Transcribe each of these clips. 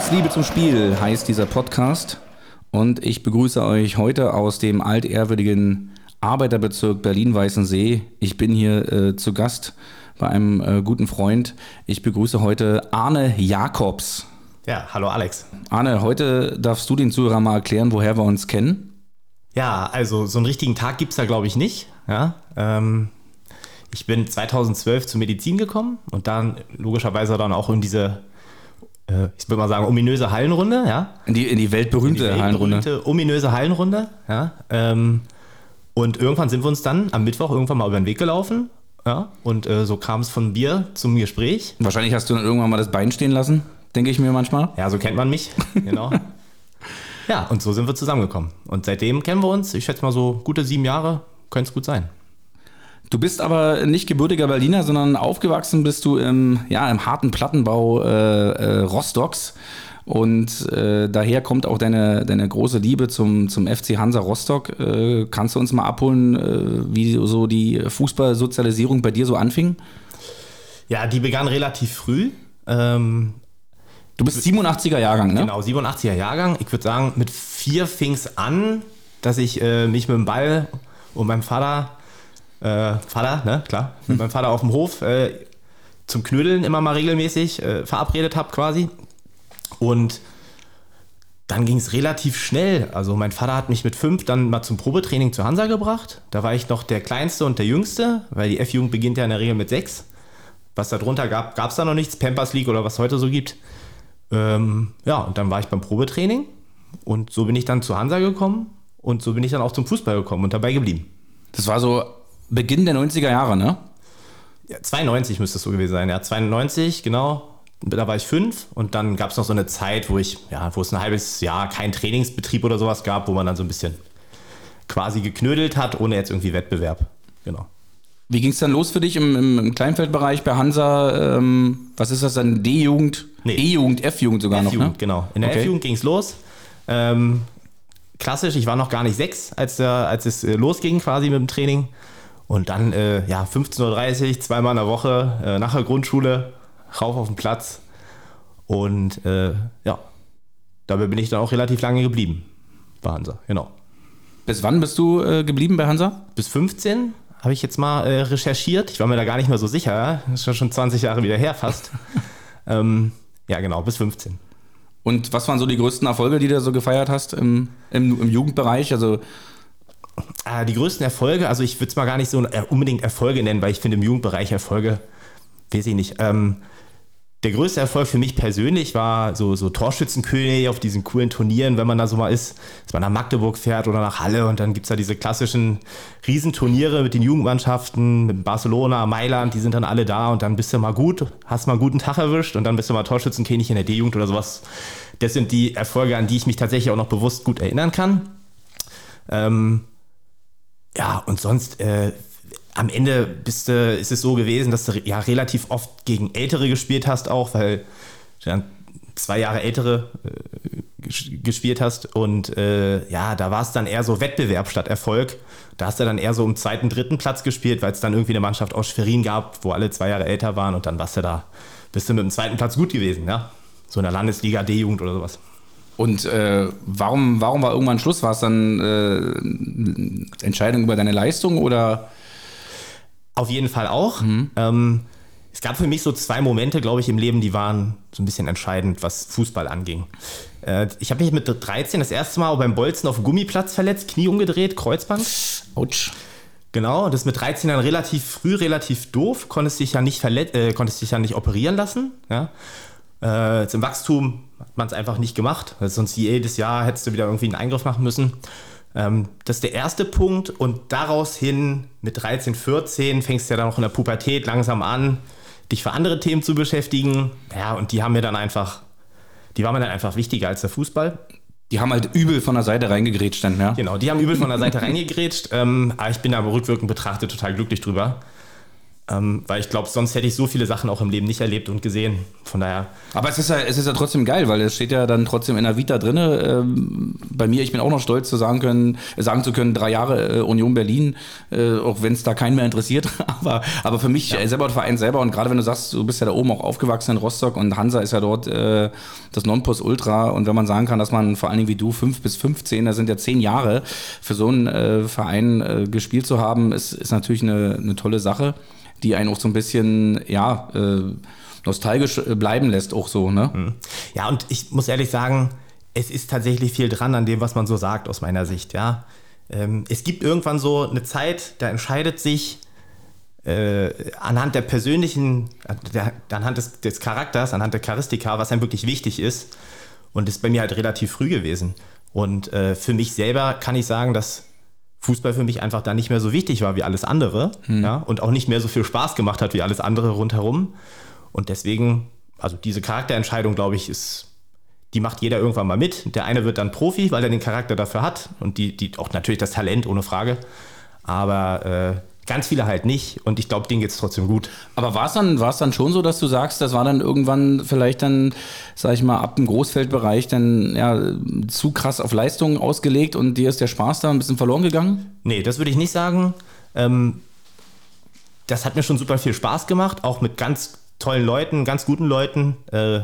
Aus Liebe zum Spiel heißt dieser Podcast und ich begrüße euch heute aus dem altehrwürdigen Arbeiterbezirk Berlin-Weißensee. Ich bin hier äh, zu Gast bei einem äh, guten Freund. Ich begrüße heute Arne Jakobs. Ja, hallo Alex. Arne, heute darfst du den Zuhörern mal erklären, woher wir uns kennen. Ja, also so einen richtigen Tag gibt es da glaube ich nicht. Ja, ähm, ich bin 2012 zur Medizin gekommen und dann logischerweise dann auch in diese ich würde mal sagen, ominöse Hallenrunde, ja. In die, in die weltberühmte in die Hallenrunde. Weltberühmte, ominöse Hallenrunde, ja. Ähm, und irgendwann sind wir uns dann am Mittwoch irgendwann mal über den Weg gelaufen. Ja, und äh, so kam es von Bier zum Gespräch. Wahrscheinlich hast du dann irgendwann mal das Bein stehen lassen, denke ich mir manchmal. Ja, so kennt man mich, genau. ja, und so sind wir zusammengekommen. Und seitdem kennen wir uns, ich schätze mal so gute sieben Jahre, könnte es gut sein. Du bist aber nicht gebürtiger Berliner, sondern aufgewachsen bist du im, ja, im harten Plattenbau äh, äh, Rostocks. Und äh, daher kommt auch deine, deine große Liebe zum, zum FC Hansa Rostock. Äh, kannst du uns mal abholen, äh, wie so die Fußballsozialisierung bei dir so anfing? Ja, die begann relativ früh. Ähm, du bist 87er Jahrgang, ne? Genau, 87er Jahrgang. Ich würde sagen, mit vier fing es an, dass ich äh, mich mit dem Ball und meinem Vater äh, Vater, ne, klar, mit meinem Vater auf dem Hof äh, zum Knödeln immer mal regelmäßig äh, verabredet habe quasi. Und dann ging es relativ schnell. Also mein Vater hat mich mit fünf dann mal zum Probetraining zu Hansa gebracht. Da war ich noch der Kleinste und der Jüngste, weil die F-Jugend beginnt ja in der Regel mit sechs. Was da drunter gab, gab es da noch nichts, Pampers League oder was heute so gibt. Ähm, ja, und dann war ich beim Probetraining und so bin ich dann zu Hansa gekommen und so bin ich dann auch zum Fußball gekommen und dabei geblieben. Das war so Beginn der 90er Jahre, ne? Ja, 92 müsste es so gewesen sein, ja. 92, genau. Da war ich fünf und dann gab es noch so eine Zeit, wo ich, ja, wo es ein halbes Jahr kein Trainingsbetrieb oder sowas gab, wo man dann so ein bisschen quasi geknödelt hat, ohne jetzt irgendwie Wettbewerb. Genau. Wie ging es dann los für dich im, im, im Kleinfeldbereich bei Hansa? Ähm, was ist das dann? D-Jugend? Nee. E-Jugend, F-Jugend sogar noch, ne? genau. In der okay. F-Jugend ging es los. Ähm, klassisch, ich war noch gar nicht sechs, als, der, als es äh, losging quasi mit dem Training. Und dann, äh, ja, 15.30 Uhr, zweimal in der Woche, äh, nach der Grundschule, rauf auf den Platz. Und äh, ja, dabei bin ich dann auch relativ lange geblieben bei Hansa, genau. Bis wann bist du äh, geblieben bei Hansa? Bis 15 habe ich jetzt mal äh, recherchiert. Ich war mir da gar nicht mehr so sicher. Das ist schon 20 Jahre wieder her fast. ähm, ja, genau, bis 15. Und was waren so die größten Erfolge, die du so gefeiert hast im, im, im Jugendbereich? Also die größten Erfolge, also ich würde es mal gar nicht so äh, unbedingt Erfolge nennen, weil ich finde im Jugendbereich Erfolge, weiß ich nicht. Ähm, der größte Erfolg für mich persönlich war so, so Torschützenkönig auf diesen coolen Turnieren, wenn man da so mal ist, dass man nach Magdeburg fährt oder nach Halle und dann gibt es da diese klassischen Riesenturniere mit den Jugendmannschaften, mit Barcelona, Mailand, die sind dann alle da und dann bist du mal gut, hast mal einen guten Tag erwischt und dann bist du mal Torschützenkönig in der D-Jugend oder sowas. Das sind die Erfolge, an die ich mich tatsächlich auch noch bewusst gut erinnern kann. Ähm, ja, und sonst, äh, am Ende bist du, ist es so gewesen, dass du ja relativ oft gegen Ältere gespielt hast, auch, weil dann zwei Jahre ältere äh, gespielt hast. Und äh, ja, da war es dann eher so Wettbewerb statt Erfolg. Da hast du dann eher so im zweiten, dritten Platz gespielt, weil es dann irgendwie eine Mannschaft aus Schwerin gab, wo alle zwei Jahre älter waren und dann warst du da, bist du mit dem zweiten Platz gut gewesen, ja. So in der Landesliga D-Jugend oder sowas. Und äh, warum, warum war irgendwann Schluss? War es dann äh, Entscheidung über deine Leistung oder? Auf jeden Fall auch. Mhm. Ähm, es gab für mich so zwei Momente, glaube ich, im Leben, die waren so ein bisschen entscheidend, was Fußball anging. Äh, ich habe mich mit 13 das erste Mal beim Bolzen auf dem Gummiplatz verletzt, Knie umgedreht, Kreuzband. Autsch. Genau, das mit 13 dann relativ früh, relativ doof, konntest dich ja nicht verlet äh, konntest dich ja nicht operieren lassen. Ja? Äh, jetzt Im Wachstum hat man es einfach nicht gemacht, weil sonst jedes Jahr hättest du wieder irgendwie einen Eingriff machen müssen. Ähm, das ist der erste Punkt und daraus hin mit 13, 14 fängst du ja dann auch in der Pubertät langsam an, dich für andere Themen zu beschäftigen. Ja, und die haben mir dann einfach, die waren mir dann einfach wichtiger als der Fußball. Die haben halt übel von der Seite reingegrätscht dann, ja? Genau, die haben übel von der Seite reingegrätscht. Ähm, aber ich bin aber rückwirkend betrachtet total glücklich drüber. Ähm, weil ich glaube, sonst hätte ich so viele Sachen auch im Leben nicht erlebt und gesehen. Von daher. Aber es ist ja, es ist ja trotzdem geil, weil es steht ja dann trotzdem in der Vita drin. Ähm, bei mir, ich bin auch noch stolz zu sagen können, sagen zu können, drei Jahre äh, Union Berlin, äh, auch wenn es da keinen mehr interessiert. aber, aber für mich ja. selber und Verein selber und gerade wenn du sagst, du bist ja da oben auch aufgewachsen in Rostock und Hansa ist ja dort äh, das Nonplusultra und wenn man sagen kann, dass man vor allen Dingen wie du fünf bis 15, da sind ja zehn Jahre für so einen äh, Verein äh, gespielt zu haben, ist, ist natürlich eine, eine tolle Sache die einen auch so ein bisschen, ja, äh, nostalgisch äh, bleiben lässt, auch so, ne? Mhm. Ja, und ich muss ehrlich sagen, es ist tatsächlich viel dran an dem, was man so sagt, aus meiner Sicht, ja. Ähm, es gibt irgendwann so eine Zeit, da entscheidet sich äh, anhand der persönlichen, der, anhand des, des Charakters, anhand der Charistika, was einem wirklich wichtig ist. Und das ist bei mir halt relativ früh gewesen. Und äh, für mich selber kann ich sagen, dass Fußball für mich einfach da nicht mehr so wichtig war wie alles andere hm. ja, und auch nicht mehr so viel Spaß gemacht hat wie alles andere rundherum. Und deswegen, also diese Charakterentscheidung, glaube ich, ist, die macht jeder irgendwann mal mit. Der eine wird dann Profi, weil er den Charakter dafür hat und die, die auch natürlich das Talent, ohne Frage. Aber äh, Ganz viele halt nicht und ich glaube, denen geht es trotzdem gut. Aber war es dann, dann schon so, dass du sagst, das war dann irgendwann vielleicht dann, sag ich mal, ab dem Großfeldbereich dann ja, zu krass auf Leistung ausgelegt und dir ist der Spaß da ein bisschen verloren gegangen? Nee, das würde ich nicht sagen. Ähm, das hat mir schon super viel Spaß gemacht, auch mit ganz tollen Leuten, ganz guten Leuten. Äh,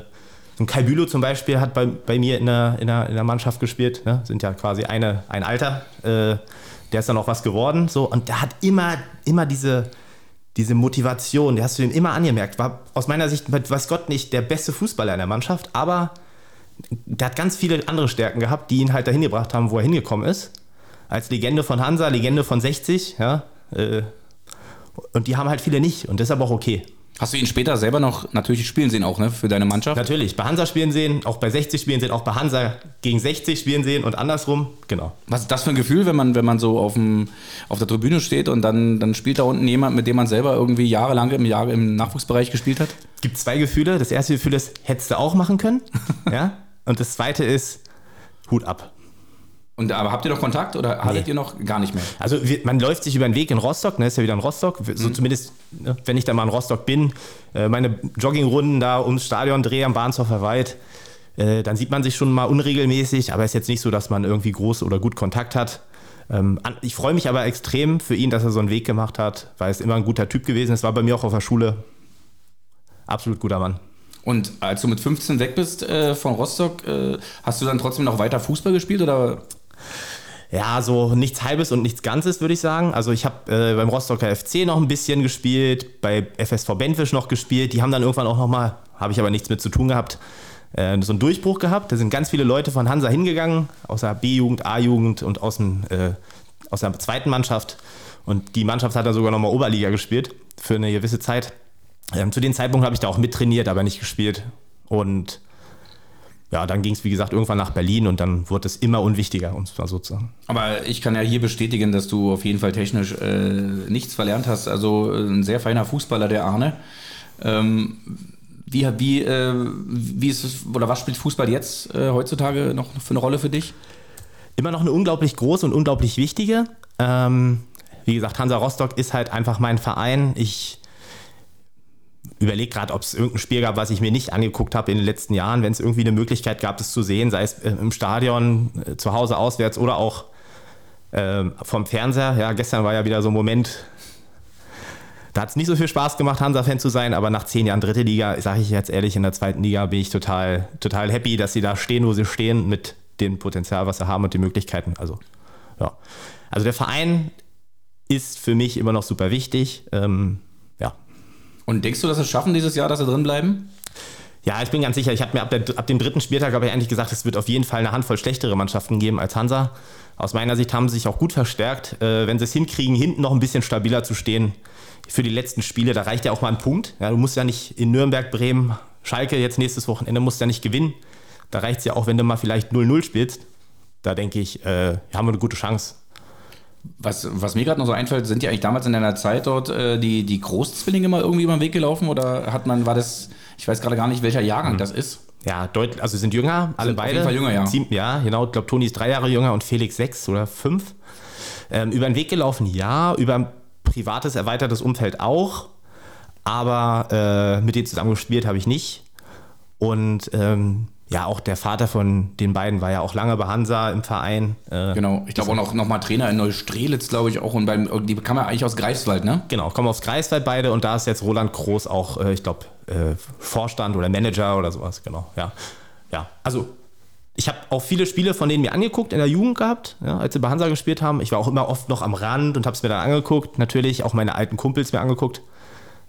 ein Kai Bülow zum Beispiel hat bei, bei mir in der, in, der, in der Mannschaft gespielt, ne? sind ja quasi eine, ein Alter. Äh, der ist dann auch was geworden. So, und der hat immer, immer diese, diese Motivation, der hast du ihm immer angemerkt. War aus meiner Sicht, weiß Gott nicht, der beste Fußballer in der Mannschaft, aber der hat ganz viele andere Stärken gehabt, die ihn halt dahin gebracht haben, wo er hingekommen ist. Als Legende von Hansa, Legende von 60, ja. Äh, und die haben halt viele nicht und das ist aber auch okay. Hast du ihn später selber noch natürlich spielen sehen, auch ne, für deine Mannschaft? Natürlich, bei Hansa spielen sehen, auch bei 60 spielen sehen, auch bei Hansa gegen 60 spielen sehen und andersrum, genau. Was ist das für ein Gefühl, wenn man, wenn man so auf, dem, auf der Tribüne steht und dann, dann spielt da unten jemand, mit dem man selber irgendwie jahrelang im, Jahr, im Nachwuchsbereich gespielt hat? Gibt zwei Gefühle. Das erste Gefühl ist, hättest du auch machen können. ja? Und das zweite ist, Hut ab. Und aber habt ihr noch Kontakt oder hattet nee. ihr noch gar nicht mehr? Also wir, man läuft sich über den Weg in Rostock, ne, ist ja wieder in Rostock. So mhm. zumindest, ne, wenn ich da mal in Rostock bin, äh, meine Joggingrunden da ums Stadion drehe am Bahnshofer Wald, äh, dann sieht man sich schon mal unregelmäßig, aber es ist jetzt nicht so, dass man irgendwie groß oder gut Kontakt hat. Ähm, ich freue mich aber extrem für ihn, dass er so einen Weg gemacht hat, weil es immer ein guter Typ gewesen ist. War bei mir auch auf der Schule. Absolut guter Mann. Und als du mit 15 weg bist äh, von Rostock, äh, hast du dann trotzdem noch weiter Fußball gespielt oder? Ja, so nichts Halbes und nichts Ganzes, würde ich sagen. Also ich habe äh, beim Rostocker FC noch ein bisschen gespielt, bei FSV Benfisch noch gespielt. Die haben dann irgendwann auch nochmal, habe ich aber nichts mit zu tun gehabt, äh, so einen Durchbruch gehabt. Da sind ganz viele Leute von Hansa hingegangen, aus der B-Jugend, A-Jugend und aus, dem, äh, aus der zweiten Mannschaft. Und die Mannschaft hat dann sogar nochmal Oberliga gespielt für eine gewisse Zeit. Ähm, zu dem Zeitpunkt habe ich da auch mittrainiert, aber nicht gespielt. Und ja, dann ging es, wie gesagt, irgendwann nach Berlin und dann wurde es immer unwichtiger, um es mal so zu sagen. Aber ich kann ja hier bestätigen, dass du auf jeden Fall technisch äh, nichts verlernt hast. Also äh, ein sehr feiner Fußballer, der Arne. Ähm, wie, wie, äh, wie ist es, oder was spielt Fußball jetzt äh, heutzutage noch für eine Rolle für dich? Immer noch eine unglaublich große und unglaublich wichtige. Ähm, wie gesagt, Hansa Rostock ist halt einfach mein Verein. Ich überlege gerade, ob es irgendein Spiel gab, was ich mir nicht angeguckt habe in den letzten Jahren, wenn es irgendwie eine Möglichkeit gab, das zu sehen, sei es äh, im Stadion, äh, zu Hause auswärts oder auch äh, vom Fernseher. Ja, gestern war ja wieder so ein Moment, da hat es nicht so viel Spaß gemacht, Hansa-Fan zu sein, aber nach zehn Jahren dritte Liga, sage ich jetzt ehrlich, in der zweiten Liga bin ich total, total happy, dass sie da stehen, wo sie stehen, mit dem Potenzial, was sie haben und den Möglichkeiten. Also, ja. Also der Verein ist für mich immer noch super wichtig. Ähm. Und denkst du, dass sie es schaffen dieses Jahr, dass sie drin bleiben? Ja, ich bin ganz sicher. Ich habe mir ab, der, ab, dem dritten Spieltag ich eigentlich gesagt, es wird auf jeden Fall eine Handvoll schlechtere Mannschaften geben als Hansa. Aus meiner Sicht haben sie sich auch gut verstärkt. Äh, wenn sie es hinkriegen, hinten noch ein bisschen stabiler zu stehen für die letzten Spiele, da reicht ja auch mal ein Punkt. Ja, du musst ja nicht in Nürnberg, Bremen, Schalke jetzt nächstes Wochenende, musst ja nicht gewinnen. Da reicht es ja auch, wenn du mal vielleicht 0-0 spielst. Da denke ich, äh, haben wir eine gute Chance. Was, was mir gerade noch so einfällt, sind ja eigentlich damals in deiner Zeit dort äh, die, die Großzwillinge mal irgendwie über den Weg gelaufen oder hat man, war das, ich weiß gerade gar nicht, welcher Jahrgang mhm. das ist? Ja, deutlich, also sind jünger, alle sind beide. Auf jeden Fall jünger, ja. Sieben, ja, genau. Ich glaube, Toni ist drei Jahre jünger und Felix sechs oder fünf. Ähm, über den Weg gelaufen, ja. Über ein privates, erweitertes Umfeld auch. Aber äh, mit denen zusammen gespielt habe ich nicht. Und ähm, ja, auch der Vater von den beiden war ja auch lange bei Hansa im Verein. Äh, genau, ich glaube auch noch, noch mal Trainer in Neustrelitz, glaube ich auch. Und beim, die kam ja eigentlich aus Greifswald, ne? Genau, kommen aus Greifswald beide und da ist jetzt Roland Groß auch, äh, ich glaube, äh, Vorstand oder Manager oder sowas, genau. Ja, ja. also ich habe auch viele Spiele von denen mir angeguckt in der Jugend gehabt, ja, als sie bei Hansa gespielt haben. Ich war auch immer oft noch am Rand und habe es mir dann angeguckt. Natürlich auch meine alten Kumpels mir angeguckt,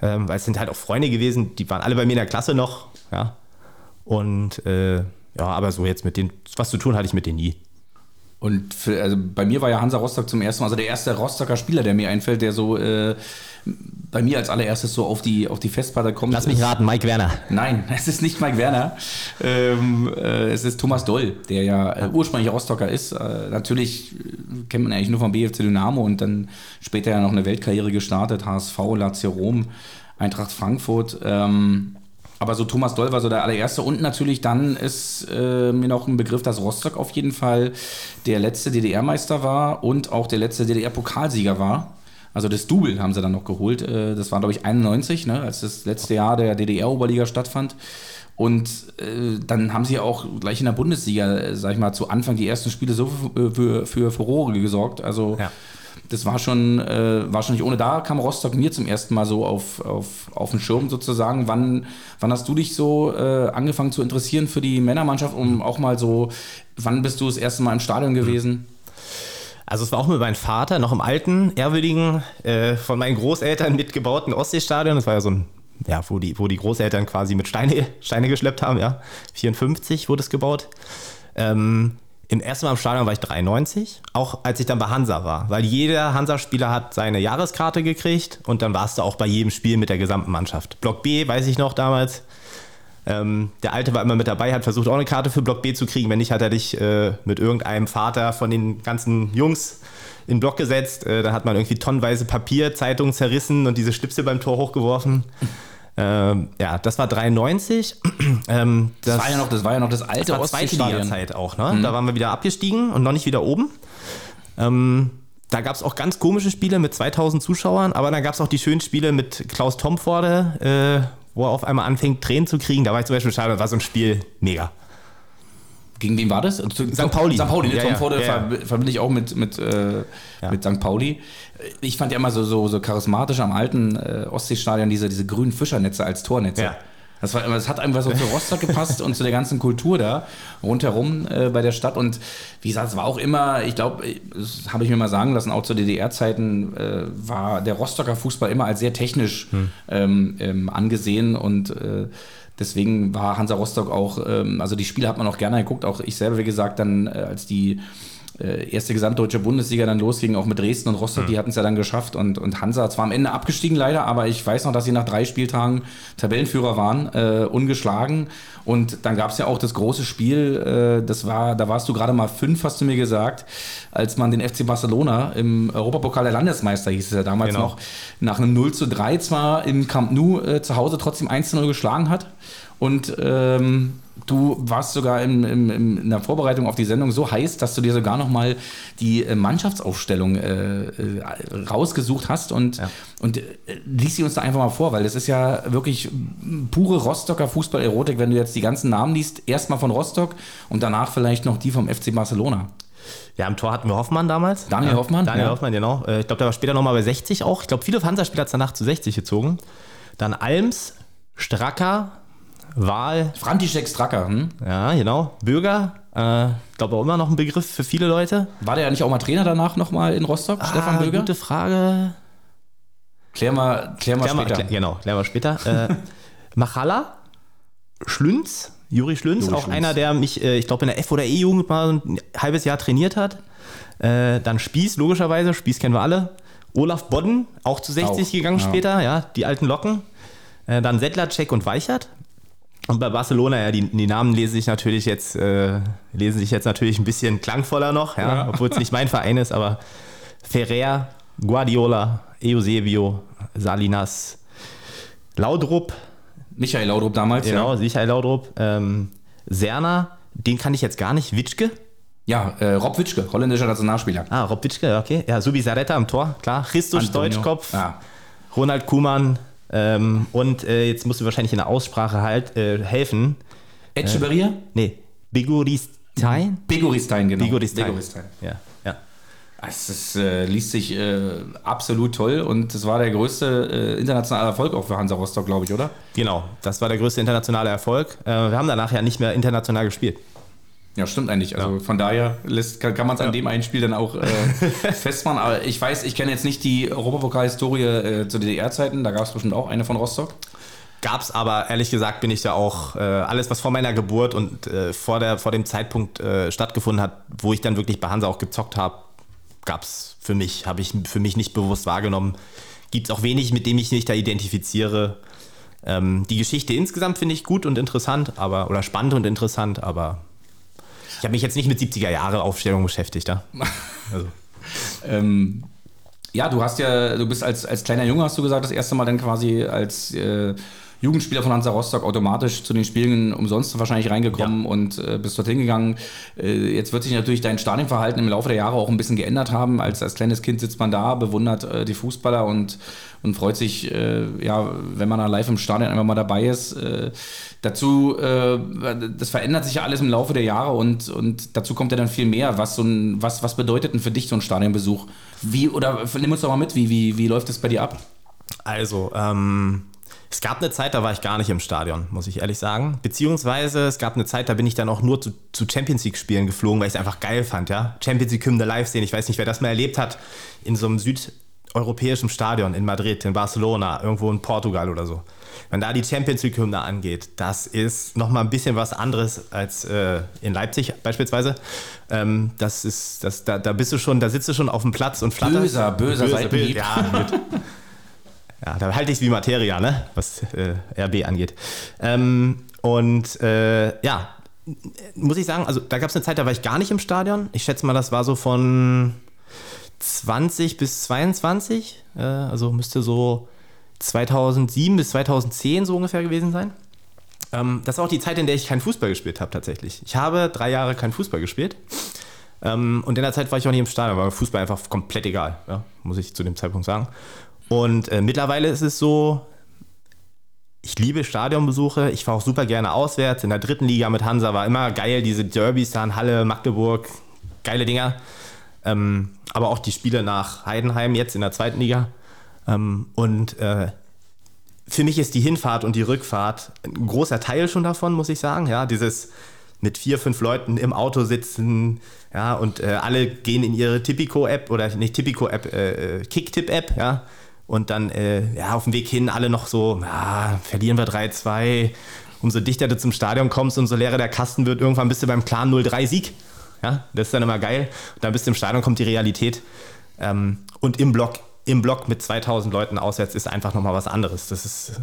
ähm, weil es sind halt auch Freunde gewesen, die waren alle bei mir in der Klasse noch, ja. Und äh, ja, aber so jetzt mit denen, was zu tun hatte ich mit denen nie. Und für, also bei mir war ja Hansa Rostock zum ersten Mal, also der erste Rostocker Spieler, der mir einfällt, der so äh, bei mir als allererstes so auf die, auf die Festplatte kommt. Lass mich raten, Mike Werner. Nein, es ist nicht Mike Werner. Ähm, äh, es ist Thomas Doll, der ja äh, ursprünglich Rostocker ist. Äh, natürlich äh, kennt man eigentlich nur vom BFC Dynamo und dann später ja noch eine Weltkarriere gestartet. HSV, Lazio Rom, Eintracht Frankfurt. Ähm, aber so Thomas Doll war so der allererste. Und natürlich dann ist äh, mir noch ein Begriff, dass Rostock auf jeden Fall der letzte DDR-Meister war und auch der letzte DDR-Pokalsieger war. Also das Double haben sie dann noch geholt. Äh, das war, glaube ich, 91, ne, als das letzte Jahr der DDR-Oberliga stattfand. Und äh, dann haben sie auch gleich in der Bundesliga, äh, sag ich mal, zu Anfang die ersten Spiele so für, für, Furore gesorgt. Also ja das war schon, äh, war schon nicht ohne. Da kam Rostock mir zum ersten Mal so auf, auf, auf den Schirm sozusagen. Wann, wann hast du dich so äh, angefangen zu interessieren für die Männermannschaft, um auch mal so, wann bist du das erste Mal im Stadion gewesen? Also es war auch mit meinem Vater, noch im alten, ehrwürdigen, äh, von meinen Großeltern mitgebauten Ostseestadion. Das war ja so ein, ja, wo die, wo die Großeltern quasi mit Steine, Steine geschleppt haben, ja. 54 wurde es gebaut. Ähm, im ersten Mal im Stadion war ich 93, auch als ich dann bei Hansa war, weil jeder Hansa-Spieler hat seine Jahreskarte gekriegt und dann warst du auch bei jedem Spiel mit der gesamten Mannschaft. Block B, weiß ich noch damals. Ähm, der Alte war immer mit dabei, hat versucht auch eine Karte für Block B zu kriegen. Wenn nicht, hat er dich äh, mit irgendeinem Vater von den ganzen Jungs in Block gesetzt. Äh, da hat man irgendwie tonnenweise Papier, Zeitungen zerrissen und diese Schnipsel beim Tor hochgeworfen. Ähm, ja, das war 93. ähm, das, das, war ja noch, das war ja noch das alte das war zweite Zeit auch. Ne? Mhm. Da waren wir wieder abgestiegen und noch nicht wieder oben. Ähm, da gab es auch ganz komische Spiele mit 2000 Zuschauern, aber dann gab es auch die schönen Spiele mit Klaus Tomforde, äh, wo er auf einmal anfängt, Tränen zu kriegen. Da war ich zum Beispiel schade, war so ein Spiel mega. Gegen wen war das? St. Pauli. St. Pauli, ne? ja, Tom ja, Forde ja. verbinde ich auch mit, mit, äh, ja. mit St. Pauli. Ich fand ja immer so, so, so charismatisch am alten äh, Ostseestadion diese, diese grünen Fischernetze als Tornetze. Ja. Das, war, das hat einfach so zu Rostock gepasst und zu der ganzen Kultur da rundherum äh, bei der Stadt. Und wie gesagt, es war auch immer, ich glaube, das habe ich mir mal sagen lassen, auch zu DDR-Zeiten äh, war der Rostocker Fußball immer als sehr technisch hm. ähm, ähm, angesehen und äh, Deswegen war Hansa Rostock auch, ähm, also die Spiele hat man auch gerne geguckt, auch ich selber, wie gesagt, dann äh, als die äh, erste gesamtdeutsche Bundesliga dann losging, auch mit Dresden und Rostock, mhm. die hatten es ja dann geschafft und, und Hansa zwar am Ende abgestiegen leider, aber ich weiß noch, dass sie nach drei Spieltagen Tabellenführer waren, äh, ungeschlagen und dann gab es ja auch das große Spiel, äh, das war, da warst du gerade mal fünf, hast du mir gesagt, als man den FC Barcelona im Europapokal der Landesmeister, hieß es ja damals genau. noch, nach einem 0 zu 3 zwar im Camp Nou äh, zu Hause trotzdem 1 zu 0 geschlagen hat und ähm, Du warst sogar in, in, in, der Vorbereitung auf die Sendung so heiß, dass du dir sogar noch mal die äh, Mannschaftsaufstellung äh, äh, rausgesucht hast und, ja. und äh, liest sie uns da einfach mal vor, weil das ist ja wirklich pure Rostocker Fußball-Erotik, wenn du jetzt die ganzen Namen liest. Erstmal von Rostock und danach vielleicht noch die vom FC Barcelona. Ja, im Tor hatten wir Hoffmann damals. Daniel ja, Hoffmann. Daniel ja. Hoffmann, genau. Äh, ich glaube, der war später nochmal bei 60 auch. Ich glaube, viele Hansa-Spieler hat danach zu 60 gezogen. Dann Alms, Stracker, Wahl. František Stracker, hm? Ja, genau. Bürger, äh, glaube auch immer noch ein Begriff für viele Leute. War der ja nicht auch mal Trainer danach nochmal in Rostock, ah, Stefan Bürger? Gute Frage. Klär mal, klär mal klär später. Mal, klär, genau, klär mal später. äh, Machala, Schlünz, Juri Schlünz, Juri auch Schlünz. einer, der mich, äh, ich glaube, in der F- oder E-Jugend mal ein halbes Jahr trainiert hat. Äh, dann Spieß, logischerweise, Spieß kennen wir alle. Olaf Bodden, auch zu 60 auch, gegangen ja. später, ja, die alten Locken. Äh, dann Settler, und Weichert. Und bei Barcelona, ja, die, die Namen lesen sich natürlich jetzt, äh, lesen sich jetzt natürlich ein bisschen klangvoller noch, ja, ja. obwohl es nicht mein Verein ist, aber Ferrer, Guardiola, Eusebio, Salinas, Laudrup. Michael Laudrup damals, Genau, ja. Michael Laudrup. Ähm, Serna, den kann ich jetzt gar nicht. Witschke. Ja, äh, Rob Witschke, holländischer Nationalspieler. Ah, Rob Witschke, okay. Ja, Subi Saretta am Tor, klar. Christus Deutschkopf. Ja. Ronald Kuhmann, ähm, und äh, jetzt musst du wahrscheinlich in der Aussprache halt äh, helfen. Echeverria? Äh, nee, Biguristein? Biguristein, genau. Biguristein. Biguristein. Ja, ja. Es äh, liest sich äh, absolut toll und es war der größte äh, internationale Erfolg auch für Hansa Rostock, glaube ich, oder? Genau, das war der größte internationale Erfolg. Äh, wir haben danach ja nicht mehr international gespielt. Ja, stimmt eigentlich. Also ja. von daher lässt, kann, kann man es an ja. dem einen Spiel dann auch äh, festmachen. Aber ich weiß, ich kenne jetzt nicht die Europapokal-Historie äh, zu DDR-Zeiten. Da gab es bestimmt auch eine von Rostock. Gab es aber, ehrlich gesagt, bin ich da auch, äh, alles, was vor meiner Geburt und äh, vor, der, vor dem Zeitpunkt äh, stattgefunden hat, wo ich dann wirklich bei Hansa auch gezockt habe, gab es für mich, habe ich für mich nicht bewusst wahrgenommen. Gibt es auch wenig, mit dem ich mich da identifiziere. Ähm, die Geschichte insgesamt finde ich gut und interessant, aber, oder spannend und interessant, aber ich habe mich jetzt nicht mit 70er Jahre Aufstellung beschäftigt, ja. Also. ähm, ja, du hast ja, du bist als, als kleiner Junge, hast du gesagt, das erste Mal dann quasi als äh, Jugendspieler von Hansa Rostock automatisch zu den Spielen umsonst wahrscheinlich reingekommen ja. und äh, bist dorthin gegangen. Äh, jetzt wird sich natürlich dein Stadionverhalten im Laufe der Jahre auch ein bisschen geändert haben. Als, als kleines Kind sitzt man da, bewundert äh, die Fußballer und, und freut sich, äh, ja, wenn man da live im Stadion einfach mal dabei ist. Äh, dazu, äh, das verändert sich ja alles im Laufe der Jahre und, und dazu kommt ja dann viel mehr. Was, so ein, was, was bedeutet denn für dich so ein Stadionbesuch? Wie, oder nimm uns doch mal mit, wie, wie, wie läuft das bei dir ab? Also, ähm, es gab eine Zeit, da war ich gar nicht im Stadion, muss ich ehrlich sagen. Beziehungsweise es gab eine Zeit, da bin ich dann auch nur zu, zu Champions League-Spielen geflogen, weil ich es einfach geil fand, ja. Champions League-Hymne live sehen. Ich weiß nicht, wer das mal erlebt hat, in so einem südeuropäischen Stadion in Madrid, in Barcelona, irgendwo in Portugal oder so. Wenn da die Champions League-Hymne angeht, das ist nochmal ein bisschen was anderes als äh, in Leipzig beispielsweise. Ähm, das ist, das, da, da bist du schon, da sitzt du schon auf dem Platz und flatterst. Böser, böser, böser Seitenhieb. Ja, Ja, da halte ich es wie Materia, ne? was äh, RB angeht. Ähm, und äh, ja, muss ich sagen, also da gab es eine Zeit, da war ich gar nicht im Stadion. Ich schätze mal, das war so von 20 bis 22. Äh, also müsste so 2007 bis 2010 so ungefähr gewesen sein. Ähm, das ist auch die Zeit, in der ich keinen Fußball gespielt habe tatsächlich. Ich habe drei Jahre keinen Fußball gespielt. Ähm, und in der Zeit war ich auch nicht im Stadion, war Fußball einfach komplett egal, ja, muss ich zu dem Zeitpunkt sagen. Und äh, mittlerweile ist es so, ich liebe Stadionbesuche. Ich fahre auch super gerne auswärts. In der dritten Liga mit Hansa war immer geil, diese Derbys da in Halle, Magdeburg, geile Dinger. Ähm, aber auch die Spiele nach Heidenheim jetzt in der zweiten Liga. Ähm, und äh, für mich ist die Hinfahrt und die Rückfahrt ein großer Teil schon davon, muss ich sagen. Ja, dieses mit vier, fünf Leuten im Auto sitzen, ja, und äh, alle gehen in ihre Tipico-App oder nicht Tipico-App, äh, äh Kicktipp-App, ja, und dann äh, ja, auf dem Weg hin alle noch so, ja, verlieren wir 3-2. Umso dichter du zum Stadion kommst, umso leerer der Kasten wird. Irgendwann bist du beim klaren 0-3-Sieg. Ja, das ist dann immer geil. Und dann bist du im Stadion, kommt die Realität. Ähm, und im Block, im Block mit 2000 Leuten auswärts ist einfach nochmal was anderes. Das ist,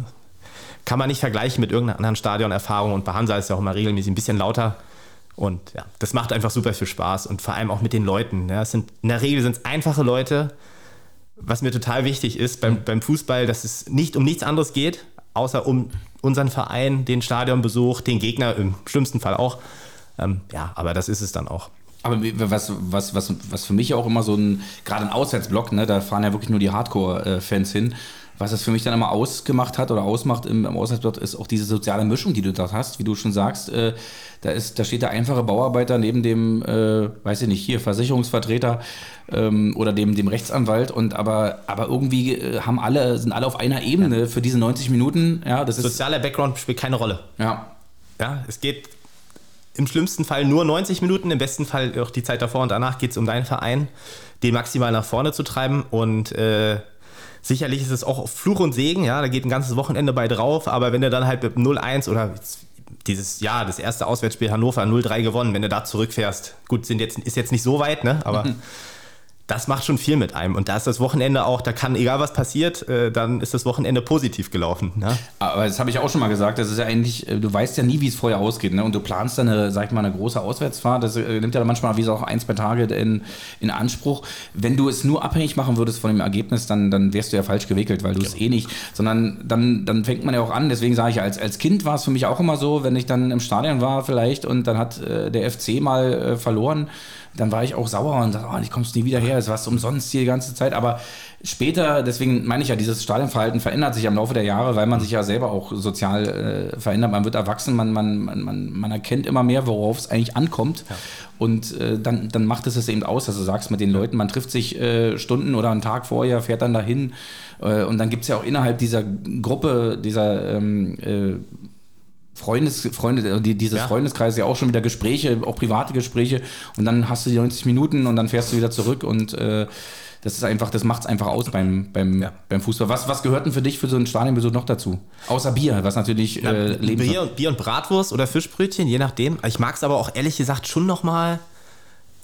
kann man nicht vergleichen mit irgendeiner anderen Stadionerfahrung. Und bei Hansa ist ja auch immer regelmäßig ein bisschen lauter. Und ja, das macht einfach super viel Spaß und vor allem auch mit den Leuten. Ja, sind, in der Regel sind es einfache Leute, was mir total wichtig ist beim, beim Fußball, dass es nicht um nichts anderes geht, außer um unseren Verein, den Stadionbesuch, den Gegner im schlimmsten Fall auch. Ähm, ja, aber das ist es dann auch. Aber was, was, was, was für mich auch immer so ein, gerade ein Auswärtsblock, ne, da fahren ja wirklich nur die Hardcore-Fans hin. Was das für mich dann immer ausgemacht hat oder ausmacht im, im Auswärtsblock, ist auch diese soziale Mischung, die du dort hast. Wie du schon sagst, äh, da, ist, da steht der einfache Bauarbeiter neben dem, äh, weiß ich nicht, hier, Versicherungsvertreter ähm, oder dem, dem Rechtsanwalt. Und aber, aber irgendwie äh, haben alle, sind alle auf einer Ebene ja. für diese 90 Minuten. Ja, das Sozialer Background spielt keine Rolle. Ja. Ja, es geht im schlimmsten Fall nur 90 Minuten, im besten Fall auch die Zeit davor und danach geht es um deinen Verein, den maximal nach vorne zu treiben. Und äh, sicherlich ist es auch Fluch und Segen, ja, da geht ein ganzes Wochenende bei drauf, aber wenn du dann halt mit 0-1 oder dieses Jahr, das erste Auswärtsspiel Hannover 0-3 gewonnen, wenn du da zurückfährst, gut, sind jetzt, ist jetzt nicht so weit, ne, aber das macht schon viel mit einem. Und da ist das Wochenende auch, da kann, egal was passiert, äh, dann ist das Wochenende positiv gelaufen. Ne? Aber das habe ich auch schon mal gesagt, das ist ja eigentlich, äh, du weißt ja nie, wie es vorher ausgeht. Ne? Und du planst dann eine, sag ich mal, eine große Auswärtsfahrt, das äh, nimmt ja manchmal wie so auch ein, zwei Tage in, in Anspruch. Wenn du es nur abhängig machen würdest von dem Ergebnis, dann, dann wärst du ja falsch gewickelt, weil du es eh nicht, sondern dann, dann fängt man ja auch an, deswegen sage ich, als, als Kind war es für mich auch immer so, wenn ich dann im Stadion war vielleicht und dann hat der FC mal verloren, dann war ich auch sauer und dachte, oh, ich kommst nie wieder her, es war umsonst hier die ganze Zeit. Aber später, deswegen meine ich ja, dieses Stadionverhalten verändert sich im Laufe der Jahre, weil man sich ja selber auch sozial äh, verändert. Man wird erwachsen, man, man, man, man erkennt immer mehr, worauf es eigentlich ankommt. Ja. Und äh, dann, dann macht es es eben aus, dass du sagst mit den Leuten, man trifft sich äh, Stunden oder einen Tag vorher, fährt dann dahin. Äh, und dann gibt es ja auch innerhalb dieser Gruppe, dieser ähm, äh, Freundes, Freunde, die, dieses ja. Freundeskreis ja auch schon wieder Gespräche, auch private Gespräche und dann hast du die 90 Minuten und dann fährst du wieder zurück und äh, das ist einfach, das macht es einfach aus beim, beim, ja. beim Fußball. Was, was gehört denn für dich für so einen Stadionbesuch noch dazu? Außer Bier, was natürlich Na, äh, Bier, und, Bier und Bratwurst oder Fischbrötchen, je nachdem. Ich mag es aber auch ehrlich gesagt schon noch mal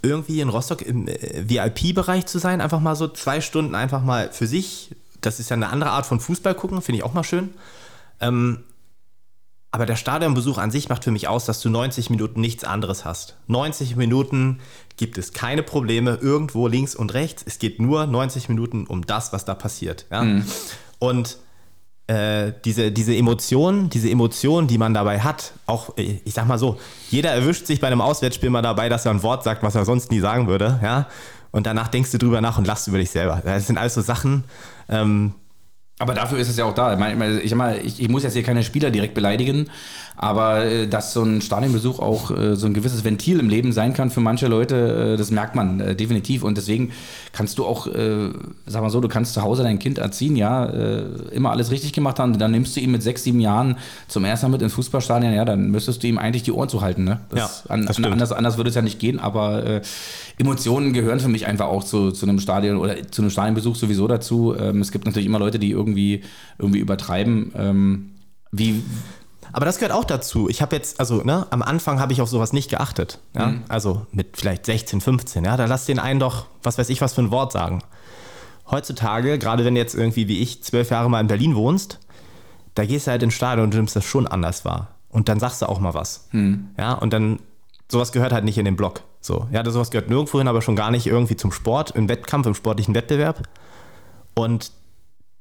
irgendwie in Rostock im äh, VIP-Bereich zu sein. Einfach mal so zwei Stunden einfach mal für sich. Das ist ja eine andere Art von Fußball gucken, finde ich auch mal schön. Ähm, aber der Stadionbesuch an sich macht für mich aus, dass du 90 Minuten nichts anderes hast. 90 Minuten gibt es keine Probleme irgendwo links und rechts. Es geht nur 90 Minuten um das, was da passiert. Ja? Mhm. Und äh, diese, diese Emotionen, diese Emotionen, die man dabei hat, auch, äh, ich sag mal so, jeder erwischt sich bei einem Auswärtsspiel mal dabei, dass er ein Wort sagt, was er sonst nie sagen würde. Ja? Und danach denkst du drüber nach und lachst über dich selber. Das sind alles so Sachen, ähm, aber dafür ist es ja auch da. Ich, meine, ich, ich, muss jetzt hier keine Spieler direkt beleidigen, aber äh, dass so ein Stadionbesuch auch äh, so ein gewisses Ventil im Leben sein kann für manche Leute, äh, das merkt man definitiv. Und deswegen kannst du auch, sag mal so, du kannst zu Hause dein Kind erziehen, ja, immer alles richtig gemacht haben. Dann nimmst du ihn mit sechs, sieben Jahren zum ersten Mal mit ins Fußballstadion, ja, dann müsstest du ihm eigentlich die Ohren zuhalten. Ne? Das, ja, das an, anders, anders würde es ja nicht gehen, aber Emotionen gehören für mich einfach auch zu, zu einem Stadion oder zu einem Stadionbesuch sowieso dazu. Ähm, es gibt natürlich immer Leute, die irgendwie, irgendwie übertreiben. Ähm, wie, aber das gehört auch dazu. Ich habe jetzt, also ne, am Anfang habe ich auf sowas nicht geachtet. Ja? Mhm. Also mit vielleicht 16, 15, ja, da lass den einen doch, was weiß ich, was für ein Wort sagen. Heutzutage, gerade wenn du jetzt irgendwie wie ich zwölf Jahre mal in Berlin wohnst, da gehst du halt ins Stadion und nimmst das schon anders wahr. Und dann sagst du auch mal was. Mhm. Ja, und dann, sowas gehört halt nicht in den Blog. So, ja, sowas gehört nirgendwo hin, aber schon gar nicht irgendwie zum Sport, im Wettkampf, im sportlichen Wettbewerb. Und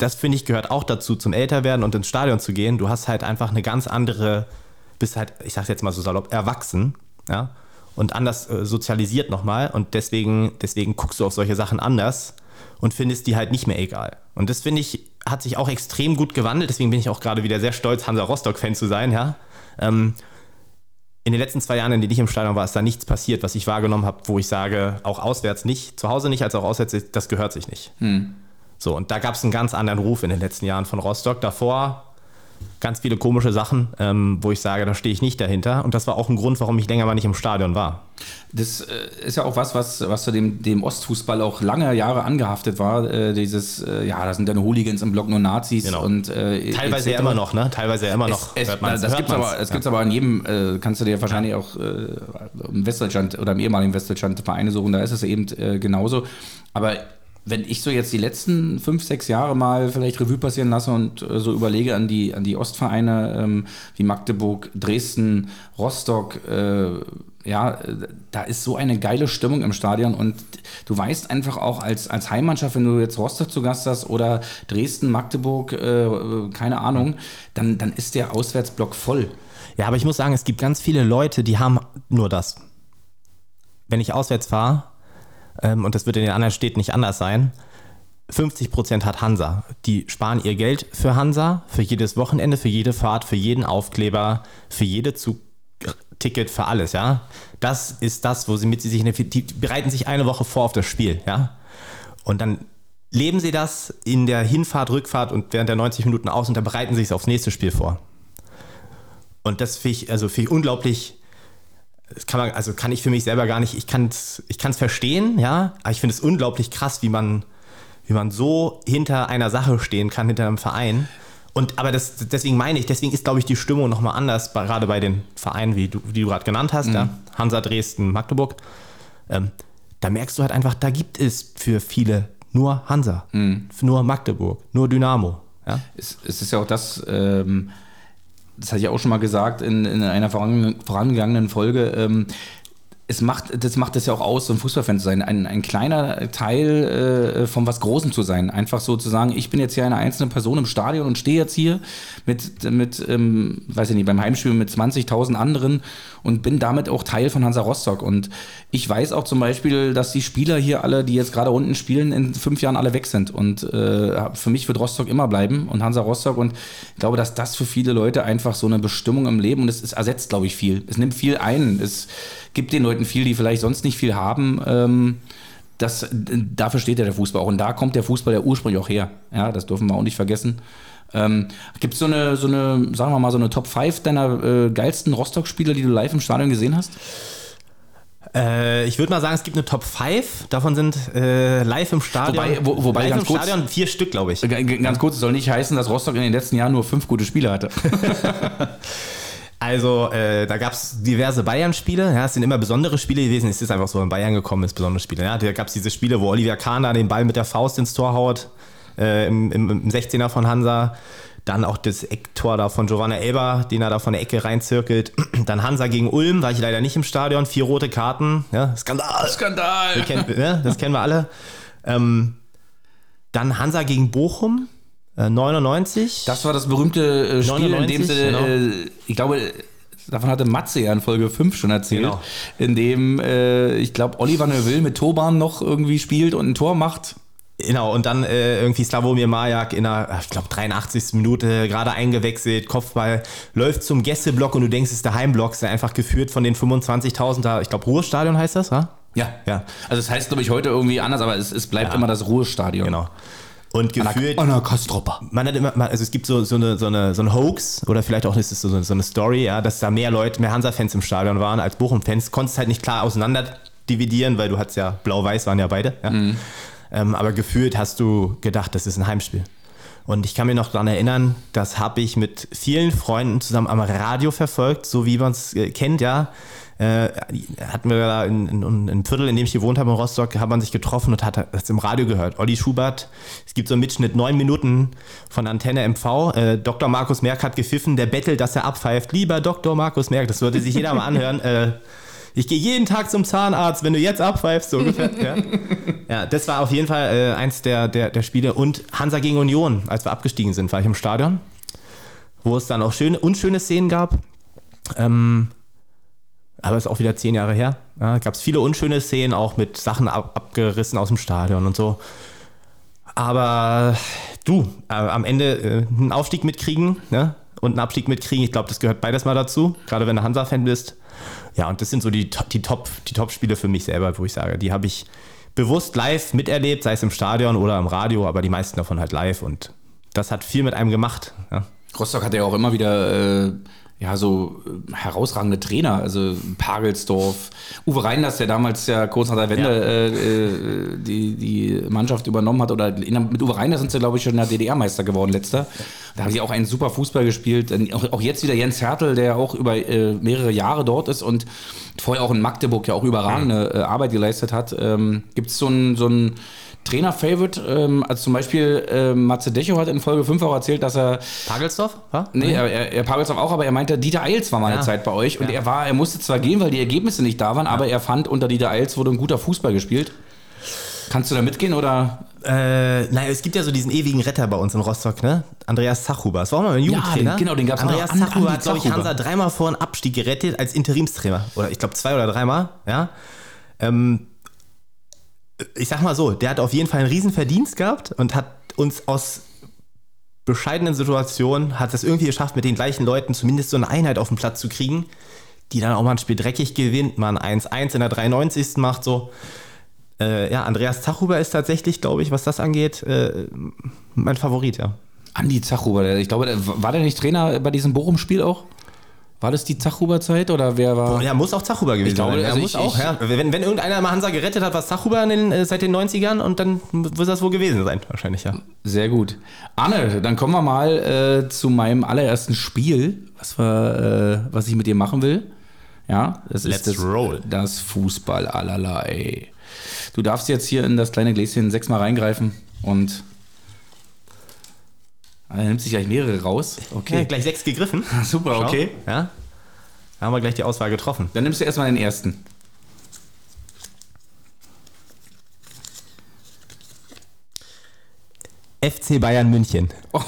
das finde ich gehört auch dazu, zum Älterwerden und ins Stadion zu gehen. Du hast halt einfach eine ganz andere, bist halt, ich sag's jetzt mal so salopp, erwachsen, ja, und anders äh, sozialisiert nochmal. Und deswegen, deswegen guckst du auf solche Sachen anders und findest die halt nicht mehr egal. Und das finde ich, hat sich auch extrem gut gewandelt. Deswegen bin ich auch gerade wieder sehr stolz, Hansa Rostock-Fan zu sein, ja. Ähm, in den letzten zwei Jahren, in denen ich im Stadion war, ist da nichts passiert, was ich wahrgenommen habe, wo ich sage, auch auswärts nicht, zu Hause nicht, als auch auswärts, das gehört sich nicht. Hm. So, und da gab es einen ganz anderen Ruf in den letzten Jahren von Rostock. Davor ganz viele komische Sachen, ähm, wo ich sage, da stehe ich nicht dahinter. Und das war auch ein Grund, warum ich länger mal nicht im Stadion war. Das äh, ist ja auch was, was, was zu dem, dem Ostfußball auch lange Jahre angehaftet war. Äh, dieses, äh, ja, da sind dann Hooligans im Block nur Nazis. Genau. Und, äh, Teilweise ja immer noch, ne? Teilweise ja immer noch. Es, es, das gibt es aber, es ja. aber in jedem, äh, kannst du dir wahrscheinlich auch äh, im Westdeutschland oder im ehemaligen Westdeutschland Vereine suchen, da ist es eben genauso. Aber wenn ich so jetzt die letzten fünf, sechs Jahre mal vielleicht Revue passieren lasse und äh, so überlege an die, an die Ostvereine ähm, wie Magdeburg, Dresden, Rostock, äh, ja, da ist so eine geile Stimmung im Stadion und du weißt einfach auch als, als Heimmannschaft, wenn du jetzt Rostock zu Gast hast oder Dresden, Magdeburg, äh, keine Ahnung, dann, dann ist der Auswärtsblock voll. Ja, aber ich muss sagen, es gibt ganz viele Leute, die haben nur das. Wenn ich auswärts fahre, ähm, und das wird in den anderen Städten nicht anders sein, 50% hat Hansa. Die sparen ihr Geld für Hansa, für jedes Wochenende, für jede Fahrt, für jeden Aufkleber, für jede Zugticket, für alles, ja. Das ist das, wo sie mit sich, die bereiten sich eine Woche vor auf das Spiel, ja. Und dann leben sie das in der Hinfahrt, Rückfahrt und während der 90 Minuten aus und dann bereiten sie sich aufs nächste Spiel vor. Und das finde ich, also find ich unglaublich das kann man, also kann ich für mich selber gar nicht, ich kann es ich kann's verstehen, ja, aber ich finde es unglaublich krass, wie man, wie man so hinter einer Sache stehen kann, hinter einem Verein. Und aber das, deswegen meine ich, deswegen ist, glaube ich, die Stimmung nochmal anders, gerade bei den Vereinen, wie du, die du gerade genannt hast, mhm. ja, Hansa, Dresden, Magdeburg. Ähm, da merkst du halt einfach, da gibt es für viele nur Hansa, mhm. nur Magdeburg, nur Dynamo. Ja? Es, es ist ja auch das, ähm, das hatte ich auch schon mal gesagt in, in einer vorangegangenen Folge, ähm, es macht, das macht es ja auch aus, so ein Fußballfan zu sein, ein, ein kleiner Teil äh, von was Großem zu sein. Einfach so zu sagen, ich bin jetzt hier eine einzelne Person im Stadion und stehe jetzt hier mit, mit ähm, weiß ich nicht, beim Heimspiel mit 20.000 anderen und bin damit auch Teil von Hansa Rostock. Und ich weiß auch zum Beispiel, dass die Spieler hier alle, die jetzt gerade unten spielen, in fünf Jahren alle weg sind. Und äh, für mich wird Rostock immer bleiben und Hansa Rostock. Und ich glaube, dass das für viele Leute einfach so eine Bestimmung im Leben und es, es ersetzt, glaube ich, viel. Es nimmt viel ein. Es gibt den Leuten viel, die vielleicht sonst nicht viel haben. Ähm, das, dafür steht ja der Fußball auch. Und da kommt der Fußball ja ursprünglich auch her. Ja, das dürfen wir auch nicht vergessen. Ähm, Gibt es so eine, so eine, sagen wir mal, so eine Top 5 deiner äh, geilsten Rostock-Spieler, die du live im Stadion gesehen hast? Äh, ich würde mal sagen, es gibt eine Top 5. Davon sind äh, live im Stadion. Wobei, wo, wobei live ganz im kurz, Stadion vier Stück, glaube ich. Ganz kurz, es soll nicht heißen, dass Rostock in den letzten Jahren nur fünf gute Spieler hatte. Also, äh, da gab es diverse Bayern-Spiele. Ja, es sind immer besondere Spiele gewesen. Es ist einfach so, in Bayern gekommen ist, besondere Spiele. Ja, da gab es diese Spiele, wo Oliver Kahn da den Ball mit der Faust ins Tor haut, äh, im, im, im 16er von Hansa. Dann auch das Ecktor da von Giovanna Elber, den er da von der Ecke reinzirkelt. Dann Hansa gegen Ulm, war ich leider nicht im Stadion. Vier rote Karten. Ja, Skandal. Skandal. Kennt, ne? Das kennen wir alle. Ähm, dann Hansa gegen Bochum. 99. Äh, das war das berühmte äh, Spiel, 99, in dem sie, genau. äh, ich glaube, davon hatte Matze ja in Folge 5 schon erzählt, genau. in dem, ich glaube, Oliver Neuville mit Toban noch irgendwie spielt und ein Tor macht. Genau, und dann äh, irgendwie Slavomir Majak in der, ich glaube, 83. Minute gerade eingewechselt, Kopfball, läuft zum Gästeblock und du denkst, es ist der Heimblock, ist einfach geführt von den 25.000 da, ich glaube, Ruhestadion heißt das, ha? Ja, ja. Also es das heißt, glaube ich, heute irgendwie anders, aber es, es bleibt ja. immer das Ruhestadion. Genau. Und gefühlt. Anna, Anna Kastropper. Man hat immer, also es gibt so, so, eine, so, eine, so ein Hoax oder vielleicht auch ist es so, so eine Story, ja, dass da mehr Leute, mehr Hansa-Fans im Stadion waren als Bochum-Fans. Konntest halt nicht klar auseinander dividieren, weil du hattest ja blau-weiß waren ja beide. Ja. Mhm. Ähm, aber gefühlt hast du gedacht, das ist ein Heimspiel. Und ich kann mich noch daran erinnern, das habe ich mit vielen Freunden zusammen am Radio verfolgt, so wie man es äh, kennt, ja äh, hatten wir da in, in, in, einem Viertel, in dem ich gewohnt habe in Rostock, hat man sich getroffen und hat das im Radio gehört. Olli Schubert, es gibt so einen Mitschnitt, neun Minuten von Antenne MV. Äh, Dr. Markus Merck hat gepfiffen, der bettelt, dass er abpfeift. Lieber Dr. Markus Merck, das würde sich jeder mal anhören. Äh, ich gehe jeden Tag zum Zahnarzt, wenn du jetzt abpfeifst, so ungefähr. ja. ja, das war auf jeden Fall äh, eins der, der, der Spiele. Und Hansa gegen Union, als wir abgestiegen sind, war ich im Stadion, wo es dann auch schöne, unschöne Szenen gab. Ähm, aber ist auch wieder zehn Jahre her. Ja, Gab es viele unschöne Szenen, auch mit Sachen ab, abgerissen aus dem Stadion und so. Aber du, äh, am Ende äh, einen Aufstieg mitkriegen ne? und einen Abstieg mitkriegen, ich glaube, das gehört beides mal dazu, gerade wenn du Hansa-Fan bist. Ja, und das sind so die, die Top, die Top-Spiele für mich selber, wo ich sage, die habe ich bewusst live miterlebt, sei es im Stadion oder im Radio, aber die meisten davon halt live und das hat viel mit einem gemacht. Ja. Rostock hat ja auch immer wieder äh, ja, so äh, herausragende Trainer, also Pagelsdorf, Uwe Reinders, der damals ja kurz nach der Wende ja. äh, äh die, die Mannschaft übernommen hat, oder in, mit Uwe Reinders sind sie, glaube ich, schon der DDR-Meister geworden, letzter. Da haben sie auch einen super Fußball gespielt. Auch, auch jetzt wieder Jens Hertel, der auch über äh, mehrere Jahre dort ist und vorher auch in Magdeburg ja auch überragende äh, Arbeit geleistet hat. Ähm, Gibt es so ein, so ein Trainer-Favorite, ähm, also zum Beispiel äh, Matze Decho hat in Folge 5 auch erzählt, dass er. Pagelsdorf? Ja? Nee, er, er, er Pagelsdorf auch, aber er meinte, Dieter Eils war mal eine Ja. Zeit bei euch und Ja. er war, er musste zwar gehen, weil die Ergebnisse nicht da waren, aber er fand, unter Dieter Eils wurde ein guter Fußball gespielt. Kannst du da mitgehen oder? Äh, naja, es gibt ja so diesen ewigen Retter bei uns in Rostock, ne? Andreas Zachhuber. Das war auch mal ein Jugendtrainer. den- genau, den gab's Andreas noch. An- Zachhuber Andi hat, glaube ich. Hansa dreimal vor einen Abstieg gerettet als Interimstrainer. Oder ich glaube zwei oder dreimal, ja. Ähm, ich sag mal so, der hat auf jeden Fall einen riesen Verdienst gehabt und hat uns aus bescheidenen Situationen, hat es irgendwie geschafft, mit den gleichen Leuten zumindest so eine Einheit auf den Platz zu kriegen, die dann auch mal ein Spiel dreckig gewinnt, mal ein 1-1 in der 93. macht, so. Äh, ja, Andreas Zachhuber ist tatsächlich, glaube ich, was das angeht, äh, mein Favorit, ja. Andi Zachhuber, der- ich glaube, war der nicht Trainer bei diesem Bochum-Spiel auch? War das die Zachhuber-Zeit oder wer war? Ja, muss auch Zachhuber gewesen Ich glaube, sein. Ja, also muss ich- auch, ich- ja. Wenn, wenn irgendeiner mal Hansa gerettet hat, was Zachhuber in den, äh, seit den 90ern und dann muss das wohl gewesen sein, wahrscheinlich, ja. Sehr gut. Anne, dann kommen wir mal äh, zu meinem allerersten Spiel, was, wir, äh, was ich mit dir machen will. Ja, das Let's ist das, roll. das Fußball allerlei. Du darfst jetzt hier in das kleine Gläschen sechsmal reingreifen und er nimmt sich gleich mehrere raus. Okay, Okay. gleich sechs gegriffen. Super, Schau. okay. Ja. Da haben wir gleich die Auswahl getroffen. Dann nimmst du erstmal den ersten. FC Bayern München. Oh,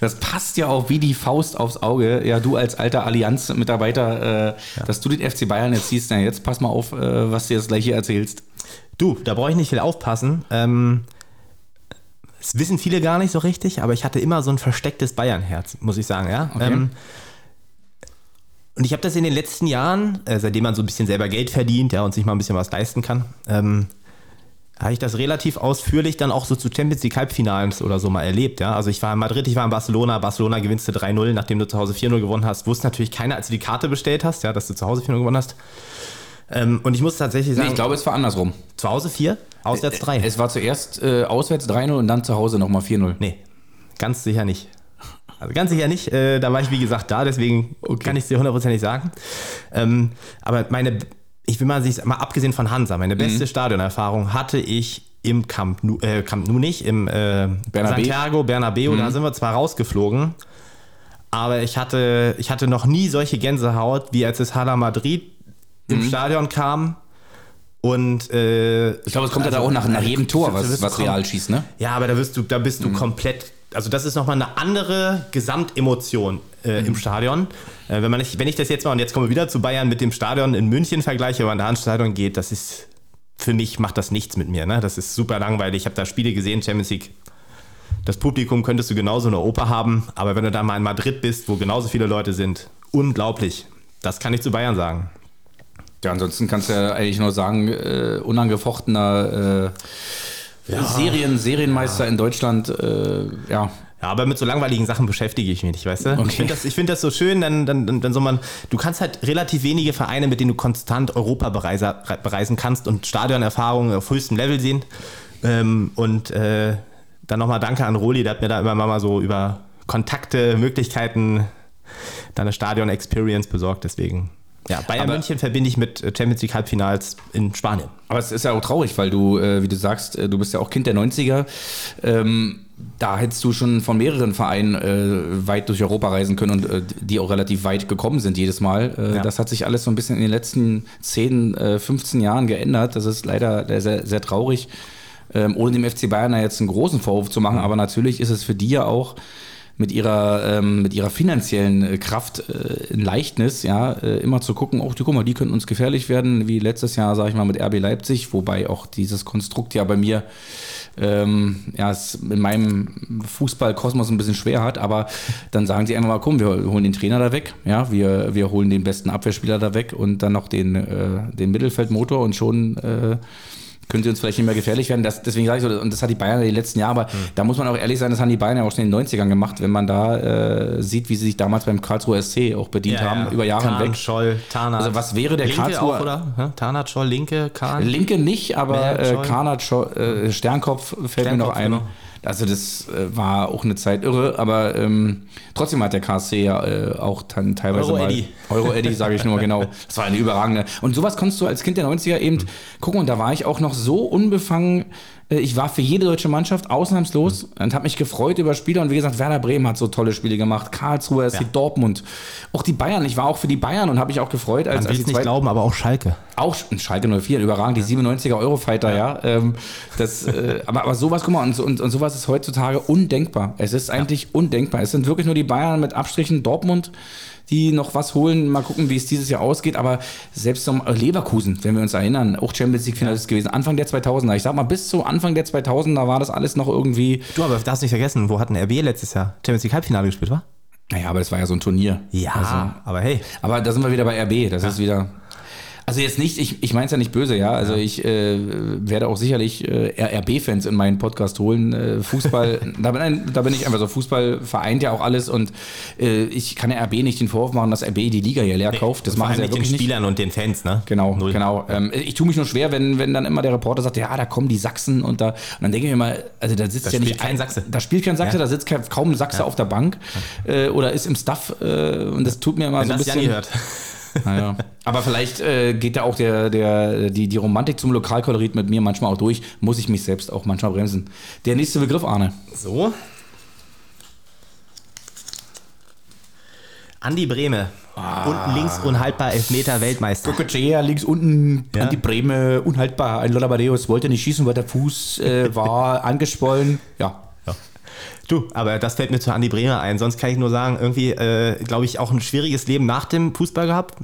das passt ja auch wie die Faust aufs Auge. Ja, du als alter Allianz-Mitarbeiter, äh, dass du den FC Bayern jetzt siehst. Na, jetzt pass mal auf, äh, was du jetzt gleich hier erzählst. Du, da brauche ich nicht viel aufpassen. Ähm, das wissen viele gar nicht so richtig, aber ich hatte immer so ein verstecktes Bayern-Herz, muss ich sagen, ja. Okay. Ähm, und ich habe das in den letzten Jahren, äh, seitdem man so ein bisschen selber Geld verdient, ja, und sich mal ein bisschen was leisten kann, ähm, habe ich das relativ ausführlich dann auch so zu Champions League Halbfinals oder so mal erlebt, ja. Also ich war in Madrid, ich war in Barcelona, Barcelona gewinnst du 3-0, nachdem du zu Hause 4-0 gewonnen hast. Wusste natürlich keiner, als du die Karte bestellt hast, ja, dass du zu Hause 4-0 gewonnen hast. Ähm, und ich muss tatsächlich Nee, sagen, ich glaube, es war andersrum. zu Hause 4, auswärts 3. Es war zuerst äh, auswärts 3-0 und dann zu Hause nochmal 4-0. Nee, ganz sicher nicht. Also ganz sicher nicht. Äh, da war ich, wie gesagt, da, deswegen kann ich es dir hundertprozentig sagen. Ähm, aber meine, ich will mal, sich, mal abgesehen von Hansa, meine beste Stadionerfahrung hatte ich im Camp Nou, äh, Camp nou nicht, im äh, Bernabé. Santiago Bernabeu. Da sind wir zwar rausgeflogen, aber ich hatte, ich hatte noch nie solche Gänsehaut, wie als es Hala Madrid im Stadion kam. Und äh, Ich glaube, es kommt ja da auch nach, nach jedem Tor, was, was Real schießt, ne? Ja, aber da wirst du, da bist du komplett. Also das ist nochmal eine andere Gesamtemotion äh, im Stadion. Äh, wenn man nicht, wenn ich das jetzt mal und jetzt kommen wir wieder zu Bayern mit dem Stadion in München vergleiche, wenn man da ins Stadion geht, das ist für mich macht das nichts mit mir. Ne? Das ist super langweilig. Ich habe da Spiele gesehen, Champions League. Das Publikum könntest du genauso in Oper haben, aber wenn du da mal in Madrid bist, wo genauso viele Leute sind, unglaublich. Das kann ich zu Bayern sagen. Ja, ansonsten kannst du ja eigentlich nur sagen, äh, unangefochtener äh, Serien, Serienmeister in Deutschland, äh, ja. Ja, aber mit so langweiligen Sachen beschäftige ich mich nicht, weißt du? Okay. Ich finde das, ich find das so schön, dann, dann, dann, dann soll man, du kannst halt relativ wenige Vereine, mit denen du konstant Europa bereise, bereisen kannst und Stadionerfahrungen auf höchstem Level sehen. Ähm, und äh, dann nochmal Danke an Roli, der hat mir da immer mal so über Kontakte, Möglichkeiten, da eine Stadion-Experience besorgt, deswegen. Ja, Bayern Aber- München verbinde ich mit äh, Champions League Halbfinals in Spanien. Aber es ist ja auch traurig, weil du, äh, wie du sagst, äh, du bist ja auch Kind der 90er. Ähm, da hättest du schon von mehreren Vereinen weit durch Europa reisen können und die auch relativ weit gekommen sind jedes Mal. Ja. Das hat sich alles so ein bisschen in den letzten 10, äh, 15 Jahren geändert. Das ist leider sehr, sehr traurig. Ähm, ohne dem FC Bayern da jetzt einen großen Vorwurf zu machen, aber natürlich ist es für die ja auch mit ihrer, ähm, mit ihrer finanziellen äh, Kraft äh, ein Leichtnis, ja, äh, immer zu gucken, oh, die, guck mal, die könnten uns gefährlich werden, wie letztes Jahr, sage ich mal, mit RB Leipzig, wobei auch dieses Konstrukt ja bei mir ähm, ja, es in meinem Fußballkosmos ein bisschen schwer hat, aber dann sagen sie einfach mal, komm, wir holen den Trainer da weg, ja, wir, wir holen den besten Abwehrspieler da weg und dann noch den, äh, den Mittelfeldmotor und schon äh, können sie uns vielleicht nicht mehr gefährlich werden. Das, deswegen sage ich so, und das hat die Bayern in den letzten Jahren, aber da muss man auch ehrlich sein, das haben die Bayern ja auch schon in den 90ern gemacht, wenn man da äh, sieht, wie sie sich damals beim Karlsruher SC auch bedient haben, über Jahre Kahn, hinweg. Scholl, Tarnath. Also was wäre der Linke Karlsruher- auch, oder? Ja, Tarnath, Scholl, Linke, Kahn. Linke nicht, aber Bernd, äh, Scholl. Karnat, Scho- äh, Sternkopf fällt mir noch Sternkopf, ein. genau. Also das äh, war auch eine Zeit irre, aber ähm, trotzdem hat der KSC ja äh, auch dann teilweise Euro mal Eddy. Euro Eddy, sage ich nur genau. Das war eine überragende. Und sowas konntest du als Kind der 90er eben gucken und da war ich auch noch so unbefangen Ich war für jede deutsche Mannschaft ausnahmslos und habe mich gefreut über Spiele. Und wie gesagt, Werder Bremen hat so tolle Spiele gemacht. Karlsruhe, SC Dortmund. Auch die Bayern. Ich war auch für die Bayern und habe mich auch gefreut, als, Man als will die es nicht glauben, aber auch Schalke. auch Schalke 04, überragend, die 97er Eurofighter, ja. Ähm, das, äh, aber, aber sowas, guck mal, und, und, und sowas ist heutzutage undenkbar. Es ist eigentlich undenkbar. Es sind wirklich nur die Bayern mit Abstrichen Dortmund, die noch was holen. Mal gucken, wie es dieses Jahr ausgeht. Aber selbst um Leverkusen, wenn wir uns erinnern, auch Champions League Finalist gewesen, Anfang der 2000er. Ich sag mal, bis zu Anfang der 2000er war das alles noch irgendwie. Du, aber darfst nicht vergessen, wo hat ein RB letztes Jahr Champions League Halbfinale gespielt, war? Naja, aber das war ja so ein Turnier. Also, aber hey. Aber da sind wir wieder bei RB. Das ist wieder. Also jetzt nicht, ich, ich meine es ja nicht böse, ja. Also ich äh, werde auch sicherlich äh, RB-Fans in meinen Podcast holen. Äh, Fußball, da, bin, da bin ich einfach so. Fußball vereint ja auch alles und äh, ich kann ja RB nicht den Vorwurf machen, dass RB die Liga hier leer kauft. Das machen sie ja mit den wirklich nicht. Spielern und den Fans, ne? Genau, Null. genau. Ähm, ich tue mich nur schwer, wenn, wenn dann immer der Reporter sagt, ja, da kommen die Sachsen und da. Und dann denke ich mir mal, also da sitzt Da ja nicht kein ein- Sachse. Da spielt kein Sachse, Ja. da sitzt kein, kaum ein Sachse auf der Bank äh, oder ist im Staff äh, und das tut mir immer Wenn so ein das bisschen. Janni hört. Naja. Aber vielleicht äh, geht da auch der, der, die, die Romantik zum Lokalkolorit mit mir manchmal auch durch. Muss ich mich selbst auch manchmal bremsen. Der nächste Begriff, Arne. So. Andi Brehme. Unten links unhaltbar Elfmeter Weltmeister. Cocochea links unten Ja. an die Breme, unhaltbar. Ein Lollabadeus wollte nicht schießen, weil der Fuß äh, war angeschwollen. Ja. Du, aber das fällt mir zu Andi Bremer ein. Sonst kann ich nur sagen, irgendwie, äh, glaube ich, auch ein schwieriges Leben nach dem Fußball gehabt,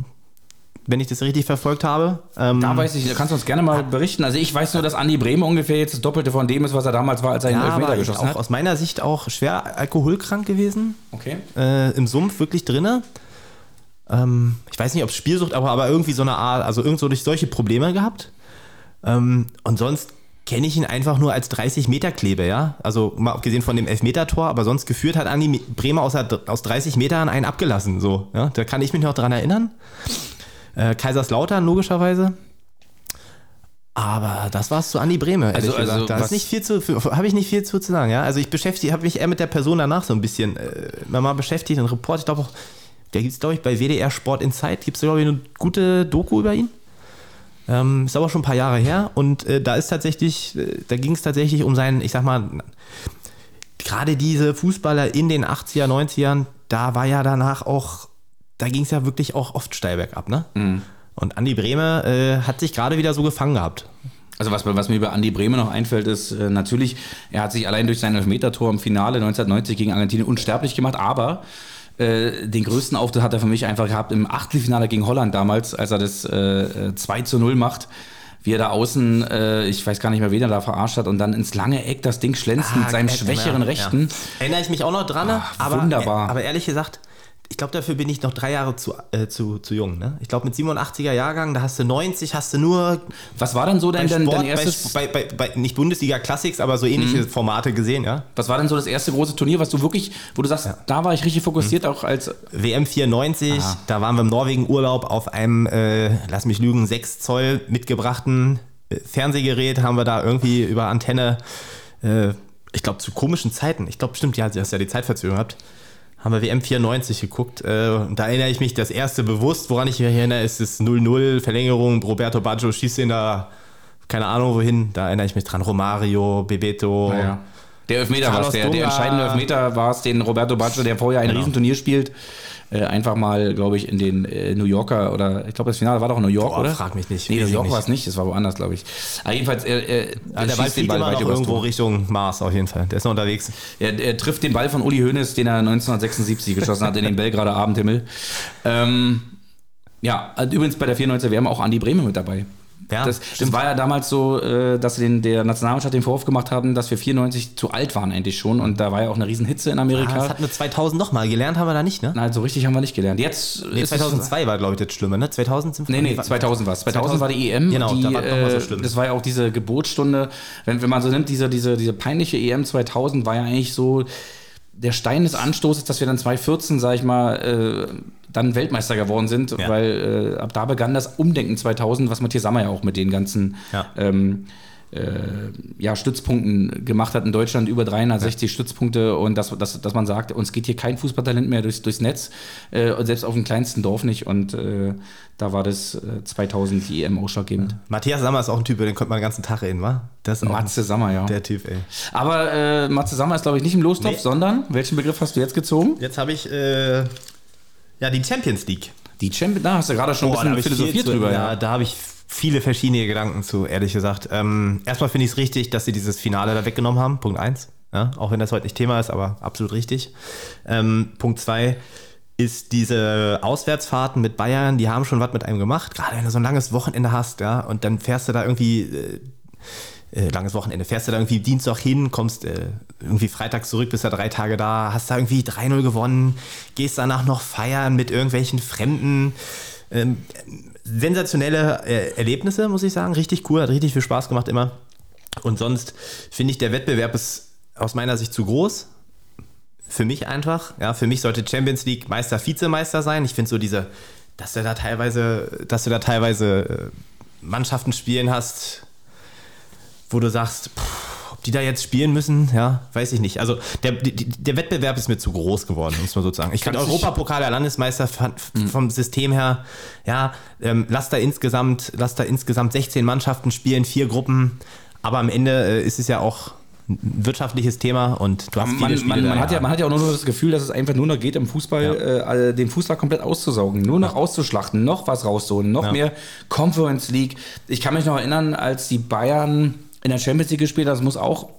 wenn ich das richtig verfolgt habe. Ähm, Da weiß ich, da kannst du uns gerne mal berichten. Also ich weiß nur, dass Andi Breme ungefähr jetzt das Doppelte von dem ist, was er damals war, als er ja, Elfmeter aber geschossen auch hat. aus meiner Sicht auch schwer alkoholkrank gewesen. Okay. äh, im Sumpf wirklich drinne. Ähm, ich weiß nicht, ob es Spielsucht, aber, aber irgendwie so eine Art, also irgend so durch solche Probleme gehabt. Ähm, und sonst kenne ich ihn einfach nur als 30 Meter Klebe, ja. Also mal abgesehen von dem Elfmeter-Tor, aber sonst geführt hat Andi Bremer aus, aus 30 Metern einen abgelassen, so. Ja? Da kann ich mich noch dran erinnern. Äh, Kaiserslautern logischerweise. Aber das war's zu Andi Breme, ehrlich Also- also gesagt. Da ist nicht viel zu, habe ich nicht viel zu, zu sagen, ja. Also ich beschäftige, habe mich eher mit der Person danach so ein bisschen äh, mal beschäftigt, ein Report, ich glaube auch, der gibt es, glaube ich, bei WDR Sport Insight, gibt es, glaube ich, eine gute Doku über ihn. Ähm, ist aber schon ein paar Jahre her und äh, da ist tatsächlich, äh, da ging es tatsächlich um seinen, ich sag mal, gerade diese Fußballer in den 80er, 90ern, da war ja danach auch, da ging es ja wirklich auch oft steil bergab, ne? Und Andi Brehme äh, hat sich gerade wieder so gefangen gehabt. Also was, was mir über Andi Brehme noch einfällt, ist äh, natürlich, er hat sich allein durch sein Elfmetertor im Finale 1990 gegen Argentinien unsterblich gemacht, aber äh, den größten Auftritt hat er für mich einfach gehabt im Achtelfinale gegen Holland damals, als er das äh, äh, 2 zu 0 macht. Wie er da außen, äh, ich weiß gar nicht mehr, wen er da verarscht hat, und dann ins lange Eck das Ding schlänzt mit seinem schwächeren ja, Rechten. Ja. Erinnere ich mich auch noch dran, Ach, aber, wunderbar. aber ehrlich gesagt, ich glaube, dafür bin ich noch drei Jahre zu, äh, zu, zu jung. Ne? Ich glaube, mit 87er Jahrgang, da hast du 90, hast du nur Was war denn so dein, dein, dein bei, erstes, bei, bei, bei nicht Bundesliga Classics, aber so ähnliche Formate gesehen, ja. was war denn so das erste große Turnier, was du wirklich, wo du sagst, da war ich richtig fokussiert, auch als WM 94, Ah. da waren wir im Norwegen-Urlaub auf einem, äh, lass mich lügen, 6 Zoll mitgebrachten äh, Fernsehgerät, haben wir da irgendwie über Antenne, äh, ich glaube zu komischen Zeiten, ich glaube bestimmt, ja, du hast ja die Zeitverzögerung gehabt, haben wir WM 94 geguckt. Äh, da erinnere ich mich, das erste bewusst, woran ich mich erinnere, ist das 0-0, Verlängerung, Roberto Baggio schießt den da, keine Ahnung wohin, da erinnere ich mich dran, Romario, Bebeto. Naja. Der Elfmeter war Carlos der, der entscheidende Elfmeter war es, den Roberto Baggio, der vorher ein Genau. Riesenturnier spielt, äh, einfach mal, glaube ich, in den äh, New Yorker oder ich glaube, das Finale war doch in New York, Boah, oder? frag mich nicht, Nee, New York war es nicht, das war woanders, glaube ich. Aber jedenfalls, er, er, Ja, er der Ball fliegt Ball immer noch irgendwo Tor. Richtung Mars auf jeden Fall. Der ist noch unterwegs. Er, er trifft den Ball von Uli Hoeneß, den er 1976 geschossen hat in den Belgrader Abendhimmel. Ähm, ja, und übrigens bei der 94 WM auch Andi Brehme mit dabei. Ja, das, das war ja damals so, äh, dass sie den, der Nationalmannschaft den Vorwurf gemacht haben, dass wir 94 zu alt waren eigentlich schon. Und da war ja auch eine riesen Hitze in Amerika. Ah, das hatten wir 2000 nochmal. Gelernt haben wir da nicht, ne? Nein, so richtig haben wir nicht gelernt. Jetzt Nee, ist es- 2002 war, glaube ich, das Schlimme, ne? 2000 sind Nee, nee, 2000 war es. 2000 war die EM. Genau, die, da war noch mal so äh, schlimm. Das war ja auch diese Geburtsstunde. Wenn, wenn man so nimmt, diese, diese, diese peinliche EM 2000 war ja eigentlich so der Stein des Anstoßes, dass wir dann 2014, sag ich mal, äh, dann Weltmeister geworden sind, Ja. weil äh, ab da begann das Umdenken 2000, was Matthias Sammer ja auch mit den ganzen Ja. ähm, äh, ja, Stützpunkten gemacht hat in Deutschland, über 360 ja. Stützpunkte und dass, dass, dass man sagt, uns geht hier kein Fußballtalent mehr durchs, durchs Netz, äh, selbst auf dem kleinsten Dorf nicht und äh, da war das 2000 äh, die EM ausschlaggebend. Ja. Matthias Sammer ist auch ein Typ, den konnte man den ganzen Tag reden, wa? Das ist Matze Sammer, ja. Der Typ, ey. Aber äh, Matze Sammer ist, glaube ich, nicht im Lostopf, nee. sondern, welchen Begriff hast du jetzt gezogen? Jetzt habe ich, äh, ja, die Champions League. Die Champions, da hast du gerade schon Boah, ein bisschen philosophiert drüber. Ja, ja. da habe ich viele verschiedene Gedanken zu, ehrlich gesagt. Ähm, erstmal finde ich es richtig, dass sie dieses Finale da weggenommen haben, Punkt 1. Ja, auch wenn das heute nicht Thema ist, aber absolut richtig. Ähm, Punkt 2 ist diese Auswärtsfahrten mit Bayern, die haben schon was mit einem gemacht, gerade wenn du so ein langes Wochenende hast, ja, und dann fährst du da irgendwie, äh, äh, langes Wochenende, fährst du da irgendwie Dienstag hin, kommst äh, irgendwie Freitag zurück, bist da drei Tage da, hast da irgendwie 3-0 gewonnen, gehst danach noch feiern mit irgendwelchen Fremden. Ähm, sensationelle äh, Erlebnisse, muss ich sagen. Richtig cool, hat richtig viel Spaß gemacht immer. Und sonst finde ich, der Wettbewerb ist aus meiner Sicht zu groß. Für mich einfach. Ja, für mich sollte Champions League Meister, Vizemeister sein. Ich finde so diese, dass du da teilweise, dass du da teilweise äh, Mannschaften spielen hast, wo du sagst, pff, die da jetzt spielen müssen, ja, weiß ich nicht. Also der, der Wettbewerb ist mir zu groß geworden, muss man sozusagen. Ich finde Europapokal der Landesmeister mhm. vom System her, ja, ähm, lass da insgesamt, lass da insgesamt 16 Mannschaften spielen, vier Gruppen, aber am Ende äh, ist es ja auch ein wirtschaftliches Thema und du hast man, viele man, man, hat ja, man hat ja auch nur das Gefühl, dass es einfach nur noch geht, im Fußball ja. äh, den Fußball komplett auszusaugen, nur noch ja. auszuschlachten, noch was rauszuholen, noch ja. mehr Conference League. Ich kann mich noch erinnern, als die Bayern in der Champions League gespielt. Das muss auch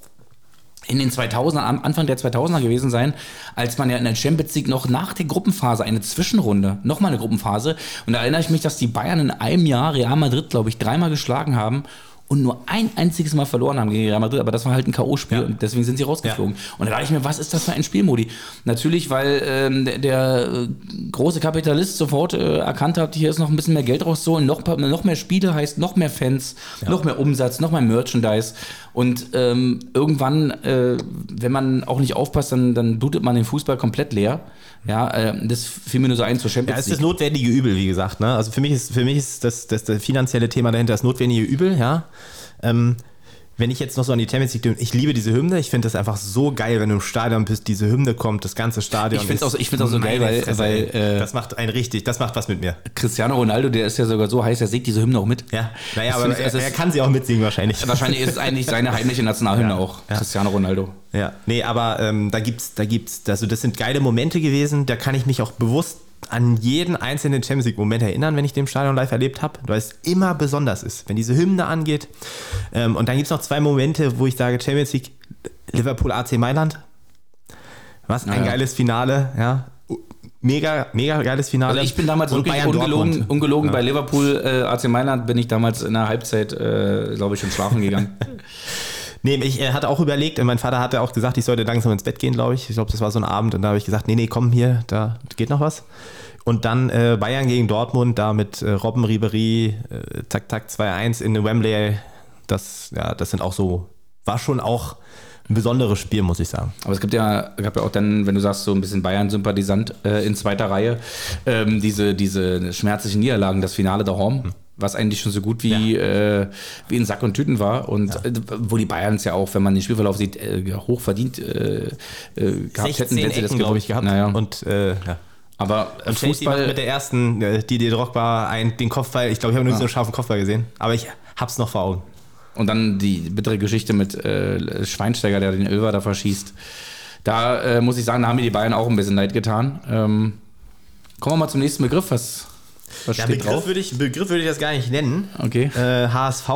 in den 2000er, Anfang der 2000er gewesen sein, als man ja in der Champions League noch nach der Gruppenphase eine Zwischenrunde, nochmal eine Gruppenphase. Und da erinnere ich mich, dass die Bayern in einem Jahr Real Madrid, glaube ich, dreimal geschlagen haben und nur ein einziges Mal verloren haben gegen Real Madrid, aber das war halt ein K.O.-Spiel ja. und deswegen sind sie rausgeflogen. Ja. Und da dachte ich mir, was ist das für ein Spielmodi? Natürlich, weil ähm, der, der äh, große Kapitalist sofort äh, erkannt hat, hier ist noch ein bisschen mehr Geld rauszuholen, noch, noch mehr Spiele heißt noch mehr Fans, ja. noch mehr Umsatz, noch mehr Merchandise. Und ähm, irgendwann, äh, wenn man auch nicht aufpasst, dann, dann blutet man den Fußball komplett leer. Ja, äh, das fiel mir nur so ein zur Champions League. Ja, es ist das notwendige Übel, wie gesagt. Ne? Also für mich ist, für mich ist das, das, das finanzielle Thema dahinter das notwendige Übel, ja. Ähm, wenn ich jetzt noch so an die Champions League denke, ich liebe diese Hymne. Ich finde das einfach so geil, wenn du im Stadion bist, diese Hymne kommt, das ganze Stadion. Ich finde es auch, auch so geil, weil, weil äh, das macht einen richtig, das macht was mit mir. Cristiano Ronaldo, der ist ja sogar so heiß, er singt diese Hymne auch mit. Ja, naja, aber er, er, kann sie auch mitsingen wahrscheinlich. Wahrscheinlich ist es eigentlich seine heimliche Nationalhymne ja, auch, ja. Cristiano Ronaldo. Ja, nee, aber ähm, da gibt's, da gibt's, also das sind geile Momente gewesen, da kann ich mich auch bewusst an jeden einzelnen Champions League-Moment erinnern, wenn ich den Stadion live erlebt habe, weil es immer besonders ist, wenn diese Hymne angeht. Ähm, und dann gibt es noch zwei Momente, wo ich sage, Champions League, Liverpool AC Mailand. Was ein ja. geiles Finale, ja. Mega, mega geiles Finale. Also ich bin damals wirklich ungelogen, ungelogen ja. bei Liverpool äh, AC Mailand bin ich damals in der Halbzeit, äh, glaube ich, schon schlafen gegangen. Nee, ich äh, hatte auch überlegt, mein Vater hatte auch gesagt, ich sollte langsam ins Bett gehen, glaube ich. Ich glaube, das war so ein Abend und da habe ich gesagt, nee, nee, komm hier, da geht noch was. Und dann äh, Bayern gegen Dortmund, da mit äh, Robben Ribery, äh, zack, zack, 2-1 in Wembley. Das, ja, das sind auch so, war schon auch ein besonderes Spiel, muss ich sagen. Aber es gibt ja, gab ja auch dann, wenn du sagst, so ein bisschen Bayern-Sympathisant äh, in zweiter Reihe, ähm, diese, diese schmerzlichen Niederlagen, das Finale der Home. Hm was eigentlich schon so gut wie, ja. äh, wie in Sack und Tüten war. Und ja. äh, wo die Bayern es ja auch, wenn man den Spielverlauf sieht, äh, hoch verdient äh, äh, gehabt hätten, wenn sie das, glaube ich, gehabt. Naja. Und äh, ja. Aber und Fußball mit der ersten, die die Drogba ein, den Kopfball, ich glaube, ich habe noch nicht so einen scharfen Kopfball gesehen, aber ich hab's noch vor Augen. Und dann die bittere Geschichte mit Schweinsteiger, der den Över da verschießt. Da muss ich sagen, da haben mir die Bayern auch ein bisschen leid getan. Ähm, kommen wir mal zum nächsten Begriff. Was, was ja, Begriff drauf? Würde ich, Begriff würde ich das gar nicht nennen. Okay. Äh, HSV.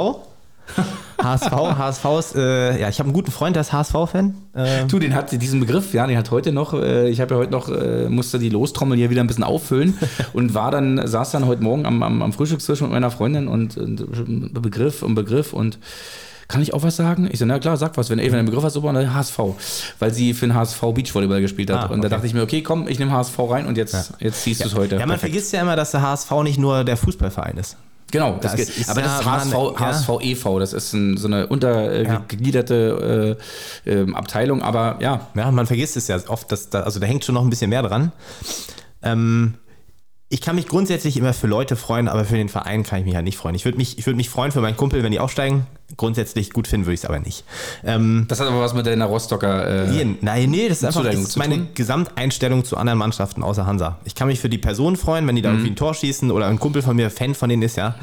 HSV, HSV ist, äh, ja, ich habe einen guten Freund, der ist HSV-Fan. Ähm. Du, den hat diesen Begriff, ja, den hat heute noch, äh, ich habe ja heute noch, äh, musste die Lostrommel hier wieder ein bisschen auffüllen und war dann, saß dann heute Morgen am, am, am Frühstückstisch mit meiner Freundin und, und Begriff und Begriff und kann ich auch was sagen? Ich so, na klar, sag was. Wenn, ey, wenn der Begriff hast, super, dann HSV. Weil sie für den HSV Beachvolleyball gespielt hat. Ah, und da dachte ich mir, okay, komm, ich nehme HSV rein und jetzt, ja. jetzt siehst du es heute. Ja, man Perfekt. vergisst ja immer, dass der HSV nicht nur der Fußballverein ist. Genau, das das ist aber ja, das ist HSV, man, HSV e.V., das ist ein, so eine untergegliederte äh, äh, Abteilung, aber ja. Ja, man vergisst es ja oft, dass da, also da hängt schon noch ein bisschen mehr dran. Ähm, ich kann mich grundsätzlich immer für Leute freuen, aber für den Verein kann ich mich ja nicht freuen. Ich würde mich, ich würd mich freuen für meinen Kumpel, wenn die aufsteigen. Grundsätzlich gut finden würde ich es aber nicht. Ähm, das hat aber was mit deiner Rostocker. Äh, nein, nee, das ist einfach das ist meine Gesamteinstellung zu anderen Mannschaften außer Hansa. Ich kann mich für die Person freuen, wenn die da mhm. irgendwie ein Tor schießen oder ein Kumpel von mir Fan von denen ist, ja.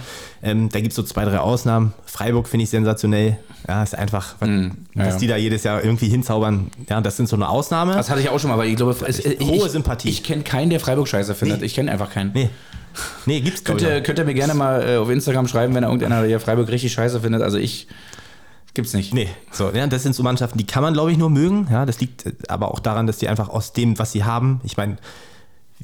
Ähm, da gibt es so zwei, drei Ausnahmen. Freiburg finde ich sensationell. Ja, ist einfach, mhm. ja, dass ja. die da jedes Jahr irgendwie hinzaubern. Ja, das sind so eine Ausnahme. Das hatte ich auch schon mal, aber ich glaube, es, ich, hohe Sympathie. Ich, ich kenne keinen, der Freiburg scheiße findet. Nee. Ich kenne einfach keinen. Nee. Nee, gibt's könnt ihr, könnt ihr mir gerne mal äh, auf Instagram schreiben, wenn irgendeiner hier Freiburg richtig scheiße findet. Also ich gibt's nicht. Nee. So, ja, das sind so Mannschaften, die kann man, glaube ich, nur mögen. Ja, das liegt äh, aber auch daran, dass die einfach aus dem, was sie haben, ich meine,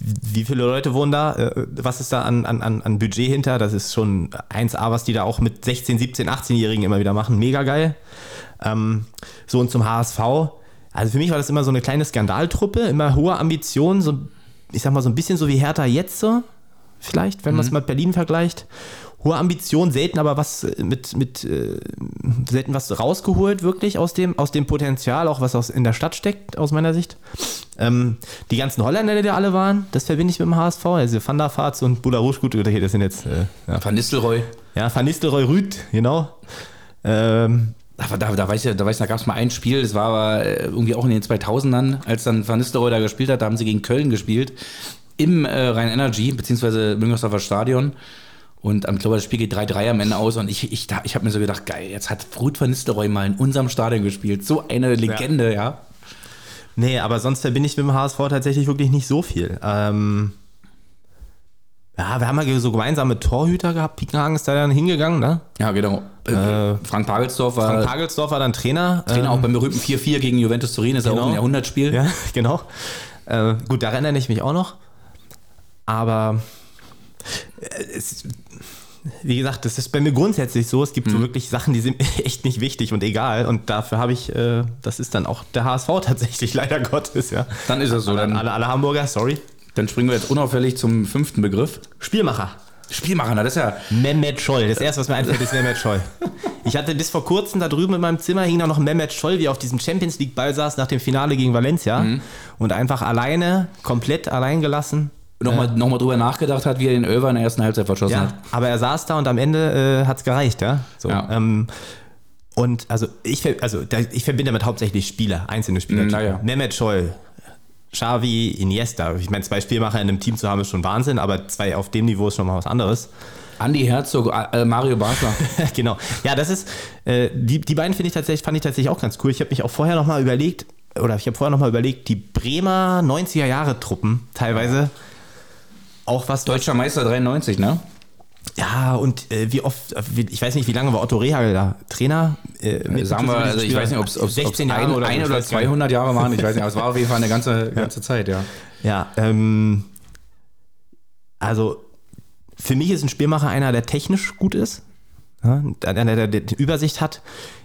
wie viele Leute wohnen da? Äh, was ist da an, an, an Budget hinter? Das ist schon 1A, was die da auch mit 16, 17, 18-Jährigen immer wieder machen. Mega geil. Ähm, so und zum HSV. Also für mich war das immer so eine kleine Skandaltruppe, immer hohe Ambitionen, so, ich sag mal so ein bisschen so wie Hertha jetzt so vielleicht, wenn mhm. man es mit Berlin vergleicht. Hohe Ambition, selten aber was mit, mit äh, selten was rausgeholt, wirklich aus dem, aus dem Potenzial, auch was aus, in der Stadt steckt, aus meiner Sicht. Ähm, die ganzen Holländer, die da alle waren, das verbinde ich mit dem HSV. Also Van der Vaart und Bularouche, gut, das sind jetzt. Äh, ja. Van Nistelrooy. Ja, Van Nistelrooy Rüd, genau. Ähm, da, da, da weiß ich, da, weiß ich, da gab es mal ein Spiel, das war aber äh, irgendwie auch in den 2000ern, als dann Van Nistelrooy da gespielt hat, da haben sie gegen Köln gespielt im äh, Rhein-Energy, beziehungsweise Müngersdorfer Stadion. Und ich glaube, das Spiel geht 3-3 am Ende aus. Und ich, ich, ich habe mir so gedacht, geil, jetzt hat Ruth van Nistelrooy mal in unserem Stadion gespielt. So eine Legende, ja. ja. Nee, aber sonst verbinde ich mit dem HSV tatsächlich wirklich nicht so viel. Ähm, ja, wir haben ja so gemeinsame Torhüter gehabt. Piekenhagen ist da dann hingegangen, ne? Ja, genau. Äh, Frank Pagelsdorf war. Frank Pagelsdorf war dann Trainer. Trainer ähm, auch beim berühmten 4-4 gegen Juventus Turin, ist genau. auch ein Jahrhundertspiel. Ja, genau. Äh, gut, daran erinnere ich mich auch noch. Aber äh, es, wie gesagt, das ist bei mir grundsätzlich so. Es gibt hm. so wirklich Sachen, die sind echt nicht wichtig und egal. Und dafür habe ich, äh, das ist dann auch der HSV tatsächlich, leider Gottes, ja. Dann ist es so. Dann, alle, alle Hamburger, sorry. Dann springen wir jetzt unauffällig zum fünften Begriff. Spielmacher. Spielmacher, das ist ja. Mehmet Scholl. Das erste, was mir einfällt, ist Mehmet Scholl. Ich hatte bis vor kurzem da drüben in meinem Zimmer hing da noch Mehmet Scholl, wie er auf diesem Champions League Ball saß nach dem Finale gegen Valencia mhm. und einfach alleine, komplett allein gelassen nochmal äh, noch mal drüber nachgedacht hat, wie er den Över in der ersten Halbzeit verschossen ja, hat. Aber er saß da und am Ende äh, hat es gereicht, ja. So, ja. Ähm, und also ich, also ich verbinde damit hauptsächlich Spieler, einzelne Spieler. Mm, naja. Mehmet Scholl, Xavi, Iniesta. Ich meine, zwei Spielmacher in einem Team zu haben, ist schon Wahnsinn, aber zwei auf dem Niveau ist schon mal was anderes. Andi Herzog, äh, Mario Basler. genau. Ja, das ist, äh, die, die beiden finde ich tatsächlich, fand ich tatsächlich auch ganz cool. Ich habe mich auch vorher nochmal überlegt, oder ich habe vorher nochmal überlegt, die Bremer 90er Jahre Truppen teilweise auch was. Deutscher Meister 93, ne? Ja, und äh, wie oft, äh, ich weiß nicht, wie lange war Otto Rehagel da Trainer? Äh, Sagen wir, also ich weiß nicht, ob es 16 Jahre ein, oder, ein oder 200 Jahre waren, ich weiß nicht, aber es war auf jeden Fall eine ganze, ganze Zeit, ja. Ja, ähm, also für mich ist ein Spielmacher einer, der technisch gut ist, ja, einer, der, der, der Übersicht hat.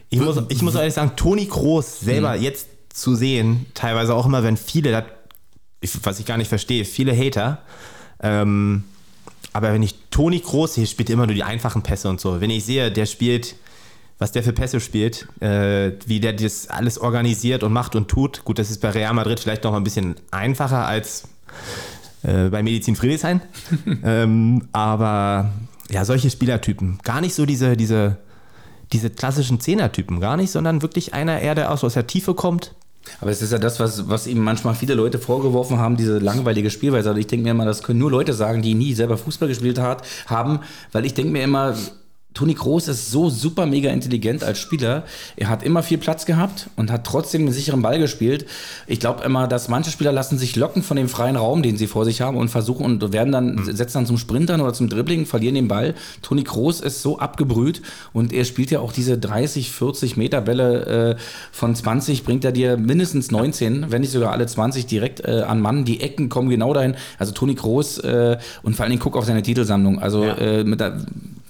Ich muss, ich muss ehrlich sagen, Toni Kroos selber mhm. jetzt zu sehen, teilweise auch immer, wenn viele, was ich gar nicht verstehe, viele Hater, ähm, aber wenn ich Toni Groß sehe, spielt immer nur die einfachen Pässe und so. Wenn ich sehe, der spielt, was der für Pässe spielt, äh, wie der das alles organisiert und macht und tut, gut, das ist bei Real Madrid vielleicht noch ein bisschen einfacher als äh, bei Medizin Friedrichshain. ähm, aber ja, solche Spielertypen. Gar nicht so diese, diese, diese klassischen Zehnertypen, gar nicht, sondern wirklich einer eher, der aus der Tiefe kommt, aber es ist ja das, was, was ihm manchmal viele Leute vorgeworfen haben, diese langweilige Spielweise. Also ich denke mir immer, das können nur Leute sagen, die nie selber Fußball gespielt hat, haben, weil ich denke mir immer, Toni Kroos ist so super mega intelligent als Spieler. Er hat immer viel Platz gehabt und hat trotzdem einen sicheren Ball gespielt. Ich glaube immer, dass manche Spieler lassen sich locken von dem freien Raum, den sie vor sich haben und versuchen und werden dann, mhm. setzen dann zum Sprintern oder zum Dribbling, verlieren den Ball. Toni Kroos ist so abgebrüht und er spielt ja auch diese 30, 40 Meter Bälle äh, von 20, bringt er dir mindestens 19, wenn nicht sogar alle 20 direkt äh, an Mann. Die Ecken kommen genau dahin. Also Toni Kroos äh, und vor allen Dingen guck auf seine Titelsammlung. Also ja. Äh, mit der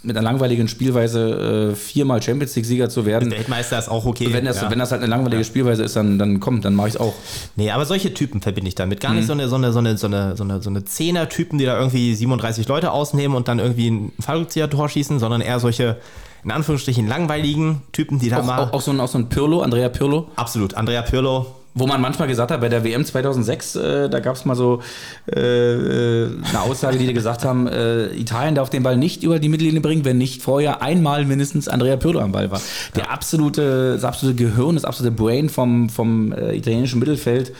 mit einer langweiligen Spielweise äh, viermal Champions League-Sieger zu werden. Weltmeister ist auch okay. Wenn das, ja. wenn das halt eine langweilige ja. Spielweise ist, dann, dann kommt, dann mache ich es auch. Nee, aber solche Typen verbinde ich damit. Gar mhm. nicht so eine, so eine, so eine, so eine, so eine, so eine Zehner-Typen, die da irgendwie 37 Leute ausnehmen und dann irgendwie ein Fallrückzieher-Tor schießen, sondern eher solche, in Anführungsstrichen, langweiligen Typen, die da auch, mal. Auch, auch, so ein, auch so ein Pirlo, Andrea Pirlo? Absolut, Andrea Pirlo Wo man manchmal gesagt hat, bei der WM 2006, äh, da gab es mal so äh, äh, eine Aussage, die gesagt haben, äh, Italien darf den Ball nicht über die Mittellinie bringen, wenn nicht vorher einmal mindestens Andrea Pirlo am Ball war. Der absolute, das absolute Gehirn, das absolute Brain vom, vom äh, italienischen Mittelfeld.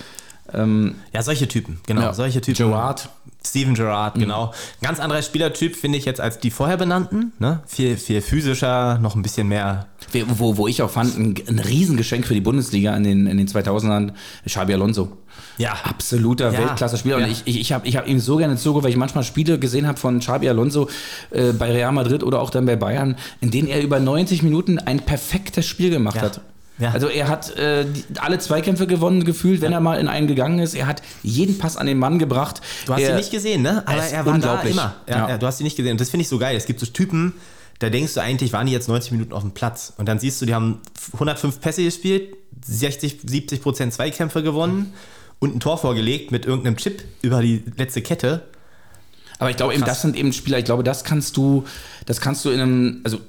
Ähm, ja, solche Typen, genau. Ja. Solche Typen. Gerard. Steven Gerrard, mhm. genau. Ganz anderer Spielertyp finde ich jetzt als die vorher benannten. Ne? Viel, viel physischer, noch ein bisschen mehr. Wo, wo ich auch fand, ein, ein Riesengeschenk für die Bundesliga in den, in den 2000ern, Xabi Alonso. Ja. Absoluter ja. Weltklasse-Spieler. Ja. Und ich, ich, ich habe ich hab ihm so gerne zugeguckt, weil ich manchmal Spiele gesehen habe von Xabi Alonso äh, bei Real Madrid oder auch dann bei Bayern, in denen er über 90 Minuten ein perfektes Spiel gemacht ja. hat. Ja. Also er hat äh, alle Zweikämpfe gewonnen gefühlt, wenn ja. er mal in einen gegangen ist. Er hat jeden Pass an den Mann gebracht. Du hast er, ihn nicht gesehen, ne? Aber er war da immer. Ja, ja. du hast ihn nicht gesehen. Und das finde ich so geil. Es gibt so Typen, da denkst du eigentlich, waren die jetzt 90 Minuten auf dem Platz. Und dann siehst du, die haben 105 Pässe gespielt, 60, 70 Prozent Zweikämpfe gewonnen und ein Tor vorgelegt mit irgendeinem Chip über die letzte Kette. Aber ich glaube eben, das sind eben Spieler, ich glaube, das kannst du, das kannst du in einem, also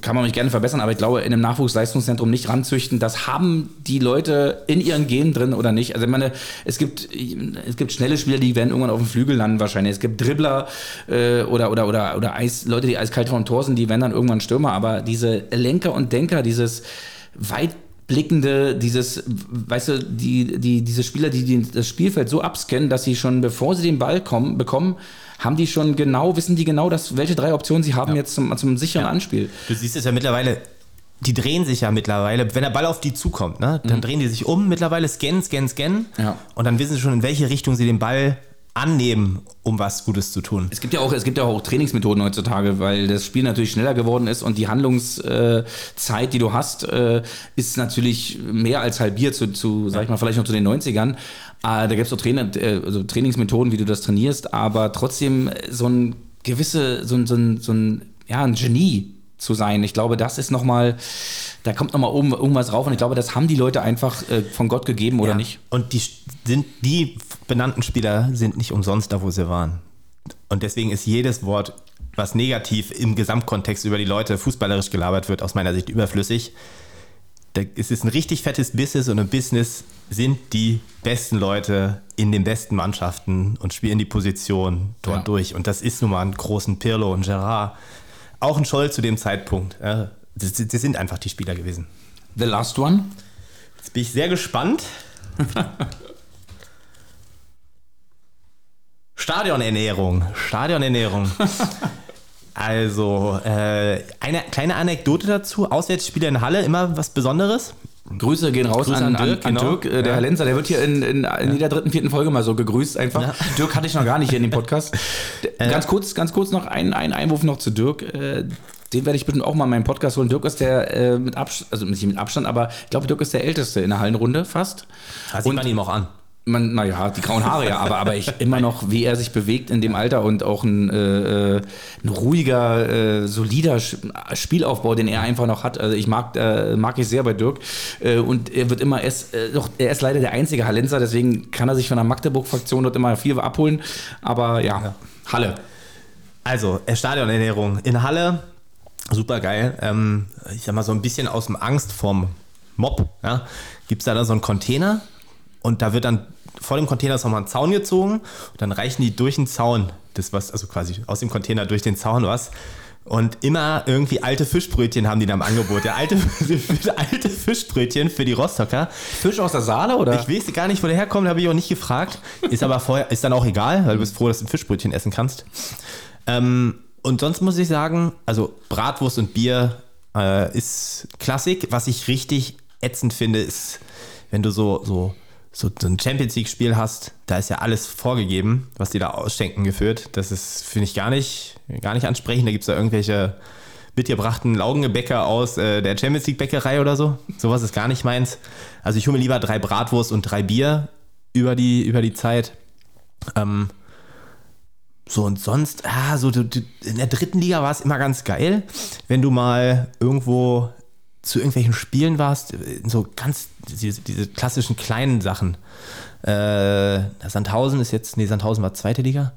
kann man mich gerne verbessern, aber ich glaube, in einem Nachwuchsleistungszentrum nicht ranzüchten, das haben die Leute in ihren Genen drin oder nicht. Also ich meine, es gibt, es gibt schnelle Spieler, die werden irgendwann auf dem Flügel landen wahrscheinlich. Es gibt Dribbler äh, oder, oder, oder, oder Eis, Leute, die eiskalt vom Tor sind, die werden dann irgendwann Stürmer, aber diese Lenker und Denker, dieses weit blickende, dieses, weißt du, die, die, diese Spieler, die, die das Spielfeld so abscannen, dass sie schon, bevor sie den Ball kommen, bekommen, haben die schon genau, wissen die genau, dass, welche drei Optionen sie haben ja. jetzt zum, zum sicheren ja. Anspiel. Du siehst es ja mittlerweile, die drehen sich ja mittlerweile, wenn der Ball auf die zukommt, ne, dann mhm. drehen die sich um mittlerweile, scannen, scannen, scannen. Ja. Und dann wissen sie schon, in welche Richtung sie den Ball annehmen, um was Gutes zu tun. Es gibt ja auch, es gibt ja auch Trainingsmethoden heutzutage, weil das Spiel natürlich schneller geworden ist und die Handlungszeit, die du hast, äh, ist natürlich mehr als halbiert zu, zu sag ich mal, vielleicht noch zu den 90ern. Ah, da gibt es so Trainer, äh, also Trainingsmethoden, wie du das trainierst, aber trotzdem so ein gewisse, so ein, so ein, so ein, ja, ein Genie zu sein. Ich glaube, das ist nochmal, da kommt nochmal oben irgendwas rauf und ich glaube, das haben die Leute einfach äh, von Gott gegeben oder ja. nicht. Und die sind, die benannten Spieler sind nicht umsonst da, wo sie waren. Und deswegen ist jedes Wort, was negativ im Gesamtkontext über die Leute fußballerisch gelabert wird, aus meiner Sicht überflüssig es ist ein richtig fettes Business und im Business sind die besten Leute in den besten Mannschaften und spielen die Position dort ja. durch. Und das ist nun mal ein großen Pirlo und Gerard. Auch ein Scholl zu dem Zeitpunkt. das, das sind einfach die Spieler gewesen. The last one? Jetzt bin ich sehr gespannt. Stadionernährung. Stadionernährung. Also, äh, eine kleine Anekdote dazu. Auswärtsspieler in Halle, immer was Besonderes. Grüße gehen raus Grüße an, an, Dirk. An, genau. Dirk äh, der ja. Herr Lenzer, der wird hier in, in, in jeder dritten, vierten Folge mal so gegrüßt einfach. Ja. Dirk hatte ich noch gar nicht hier in dem Podcast. äh. Ganz kurz, ganz kurz noch ein, ein Einwurf noch zu Dirk. Äh, den werde ich bitte auch mal in meinen Podcast holen. Dirk ist der äh, mit Abstand, also nicht mit Abstand, aber ich glaube, Dirk ist der Älteste in der Hallenrunde fast. Da sieht man ihm auch an man, naja, die grauen Haare ja, aber, aber ich immer noch, wie er sich bewegt in dem Alter und auch ein, äh, ein ruhiger, äh, solider Spielaufbau, den er einfach noch hat. Also ich mag, äh, mag ich sehr bei Dirk. Äh, und er wird immer, er ist, äh, doch, er ist leider der einzige Hallenser, deswegen kann er sich von der Magdeburg-Fraktion dort immer viel abholen. Aber ja, ja. Halle. Also, äh, Stadionernährung in Halle, super geil. Ähm, ich sag mal so ein bisschen aus dem Angst vom Mob. Ja? Gibt es da dann so einen Container? Und da wird dann vor dem Container ist nochmal ein Zaun gezogen und dann reichen die durch den Zaun, das was, also quasi aus dem Container durch den Zaun was. Und immer irgendwie alte Fischbrötchen haben die da im Angebot. Ja, alte, alte Fischbrötchen für die Rostocker. Fisch aus der Saale oder? Ich weiß gar nicht, wo der herkommt, habe ich auch nicht gefragt. Ist aber vorher, ist dann auch egal, weil du bist froh, dass du ein Fischbrötchen essen kannst. Ähm, und sonst muss ich sagen, also Bratwurst und Bier äh, ist Klassik. Was ich richtig ätzend finde, ist, wenn du so, so so ein Champions League-Spiel hast, da ist ja alles vorgegeben, was die da ausschenken geführt. Das ist, finde ich, gar nicht, gar nicht ansprechend. Da gibt es da irgendwelche mitgebrachten Laugengebäcker aus äh, der Champions League-Bäckerei oder so. Sowas ist gar nicht meins. Also ich hole mir lieber drei Bratwurst und drei Bier über die, über die Zeit. Ähm, so und sonst, ah, so in der dritten Liga war es immer ganz geil, wenn du mal irgendwo zu irgendwelchen Spielen warst, so ganz diese, diese klassischen kleinen Sachen. Äh, Sandhausen ist jetzt, nee, Sandhausen war zweite Liga.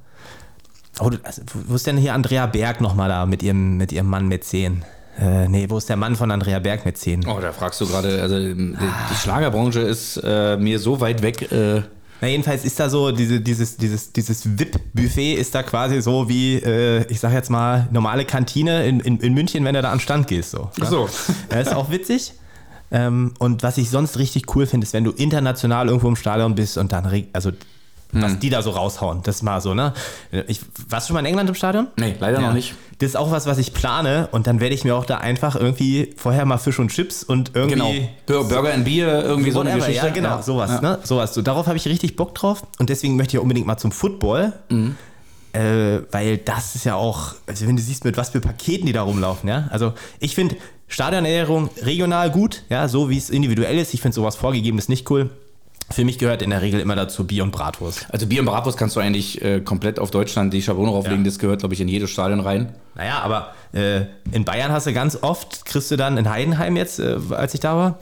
Oh, also, wo ist denn hier Andrea Berg nochmal da mit ihrem, mit ihrem Mann Mäzen? Äh, nee, wo ist der Mann von Andrea Berg mit 10? Oh, da fragst du gerade, also die, die Schlagerbranche ist äh, mir so weit weg. Äh, Na, jedenfalls ist da so, diese, dieses, dieses, dieses VIP-Buffet ist da quasi so wie, äh, ich sag jetzt mal, normale Kantine in, in, in München, wenn du da an den Stand gehst. So, Ach so. Das ist auch witzig. Ähm, und was ich sonst richtig cool finde, ist, wenn du international irgendwo im Stadion bist und dann, also, was die da so raushauen. Das ist mal so, ne? Ich, warst du schon mal in England im Stadion? nee, leider noch nicht. Das ist auch was, was ich plane und dann werde ich mir auch da einfach irgendwie vorher mal Fisch und Chips und irgendwie. Genau. Bur- Burger and Bier, irgendwie so eine Whatever, Geschichte. Ja, genau, sowas. Ja. Ne? sowas. So, darauf habe ich richtig Bock drauf und deswegen möchte ich unbedingt mal zum Football, Mhm. äh, weil das ist ja auch, also wenn du siehst, mit was für Paketen die da rumlaufen, ja. Also ich finde Stadionernährung regional gut, ja, so wie es individuell ist. Ich finde sowas vorgegeben ist nicht cool. Für mich gehört in der Regel immer dazu Bier und Bratwurst. Also Bier und Bratwurst kannst du eigentlich äh, komplett auf Deutschland die Schablone rauflegen. Ja. Das gehört, glaube ich, in jedes Stadion rein. Naja, aber äh, in Bayern hast du ganz oft, kriegst du dann in Heidenheim jetzt, äh, als ich da war,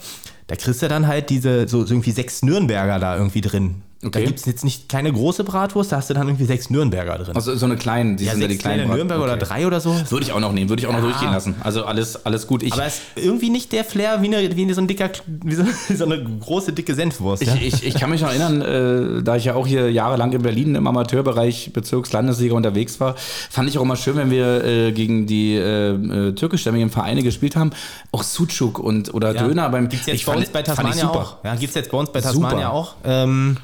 da kriegst du dann halt diese, so, so irgendwie sechs Nürnberger da irgendwie drin. Da Okay. gibt es jetzt nicht keine große Bratwurst, da hast du dann irgendwie sechs Nürnberger drin. Also so eine kleine, die ja, sind ja sechs die kleinen kleine Nürnberger oder Okay. drei oder so. Würde ich auch noch nehmen, würde ich auch noch Ja. durchgehen lassen. Also alles, alles gut. Ich, Aber es ist irgendwie nicht der Flair wie, eine, wie so ein dicker, wie so, so eine große dicke Senfwurst. ja? Ich, ich, ich kann mich noch erinnern, äh, da ich ja auch hier jahrelang in Berlin im Amateurbereich Bezirkslandesliga unterwegs war, fand ich auch immer schön, wenn wir äh, gegen die äh, äh, türkischstämmigen Vereine gespielt haben, auch Sucuk und oder. Döner beim Gibt's jetzt ich bei fand- uns bei ich Tasmania auch. Ja, gibt's jetzt bei uns bei Super. Tasmania auch. Ähm,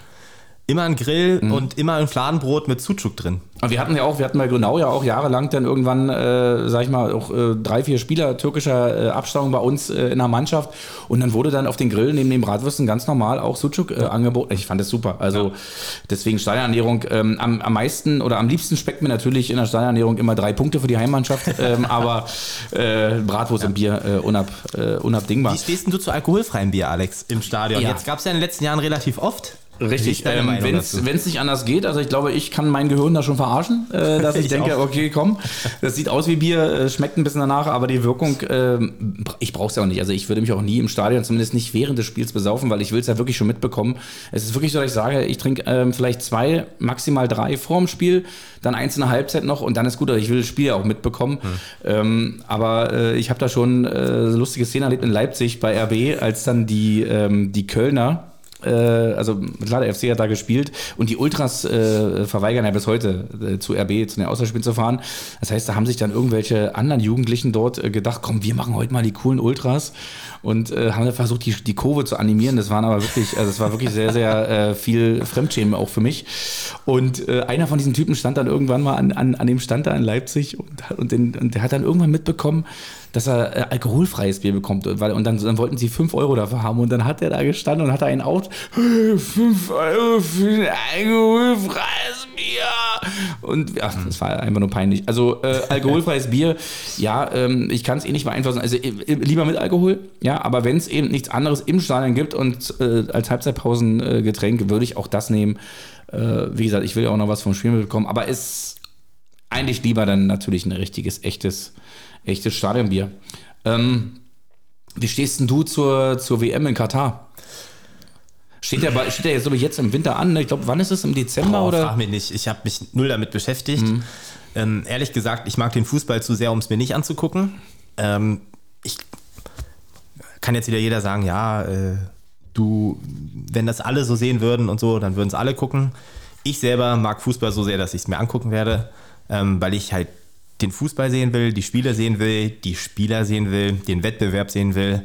immer ein Grill Mhm. und immer ein Fladenbrot mit Sucuk drin. Und wir hatten ja auch, wir hatten bei Grünau ja auch jahrelang dann irgendwann, äh, sag ich mal, auch äh, drei, vier Spieler türkischer äh, Abstammung bei uns äh, in der Mannschaft. Und dann wurde dann auf den Grill neben den Bratwürsten ganz normal auch Sucuk äh, angeboten. Ich fand das super. Also deswegen Stadionernährung ähm, am, am meisten oder am liebsten speckt mir natürlich in der Stadionernährung immer drei Punkte für die Heimmannschaft. ähm, aber äh, Bratwurst und Bier äh, unab, äh, unabdingbar. Wie stehst denn du zu alkoholfreiem Bier, Alex, im Stadion? Ja. Jetzt gab es ja in den letzten Jahren relativ oft. Richtig, ähm, wenn es nicht anders geht, also ich glaube, ich kann mein Gehirn da schon verarschen, äh, dass ich, Ich denke, auch. okay, komm, das sieht aus wie Bier, äh, schmeckt ein bisschen danach, aber die Wirkung, ähm, ich brauche es ja auch nicht. Also ich würde mich auch nie im Stadion, zumindest nicht während des Spiels besaufen, weil ich will es ja wirklich schon mitbekommen. Es ist wirklich so, dass ich sage, ich trinke ähm, vielleicht zwei, maximal drei vorm Spiel, dann eins in der Halbzeit noch und dann ist gut, also ich will das Spiel ja auch mitbekommen. Ähm, aber äh, ich habe da schon äh, lustige Szenen erlebt in Leipzig bei RB, als dann die, ähm, die Kölner äh, also klar, der FC hat da gespielt und die Ultras äh, verweigern ja bis heute äh, zu RB, zu den Auswärtsspielen zu fahren. Das heißt, da haben sich dann irgendwelche anderen Jugendlichen dort äh, gedacht, komm, wir machen heute mal die coolen Ultras und äh, haben dann versucht, die, die Kurve zu animieren. Das waren aber wirklich, also es war wirklich sehr, sehr äh, viel Fremdschämen auch für mich. Und äh, einer von diesen Typen stand dann irgendwann mal an, an, an dem Stand da in Leipzig und, und, den, und der hat dann irgendwann mitbekommen, dass er äh, alkoholfreies Bier bekommt. Und, weil, und dann, dann wollten sie 5 Euro dafür haben. Und dann hat er da gestanden und hat einen Out. 5 Euro für ein alkoholfreies Bier. Und ja, das war einfach nur peinlich. Also äh, alkoholfreies Bier, ja, ähm, ich kann es eh nicht beeinflussen. Also äh, lieber mit Alkohol, ja, aber wenn es eben nichts anderes im Stadion gibt und äh, als Halbzeitpausengetränk äh, würde ich auch das nehmen. Äh, wie gesagt, ich will ja auch noch was vom Spiel mitbekommen, aber ist eigentlich lieber dann natürlich ein richtiges, echtes, echtes Stadionbier. Ähm, wie stehst denn du zur, zur WM in Katar? Steht der, steht der jetzt, glaube ich, jetzt im Winter an? ne? Ich glaube, wann ist es? Im Dezember Boah, oder? frag mich nicht. Ich habe mich null damit beschäftigt. Mhm. Ähm, ehrlich gesagt, ich mag den Fußball zu sehr, um es mir nicht anzugucken. Ähm, ich kann jetzt wieder jeder sagen, ja, äh, du, wenn das alle so sehen würden und so, dann würden es alle gucken. Ich selber mag Fußball so sehr, dass ich es mir angucken werde, ähm, weil ich halt den Fußball sehen will, die Spiele sehen will, die Spieler sehen will, den Wettbewerb sehen will.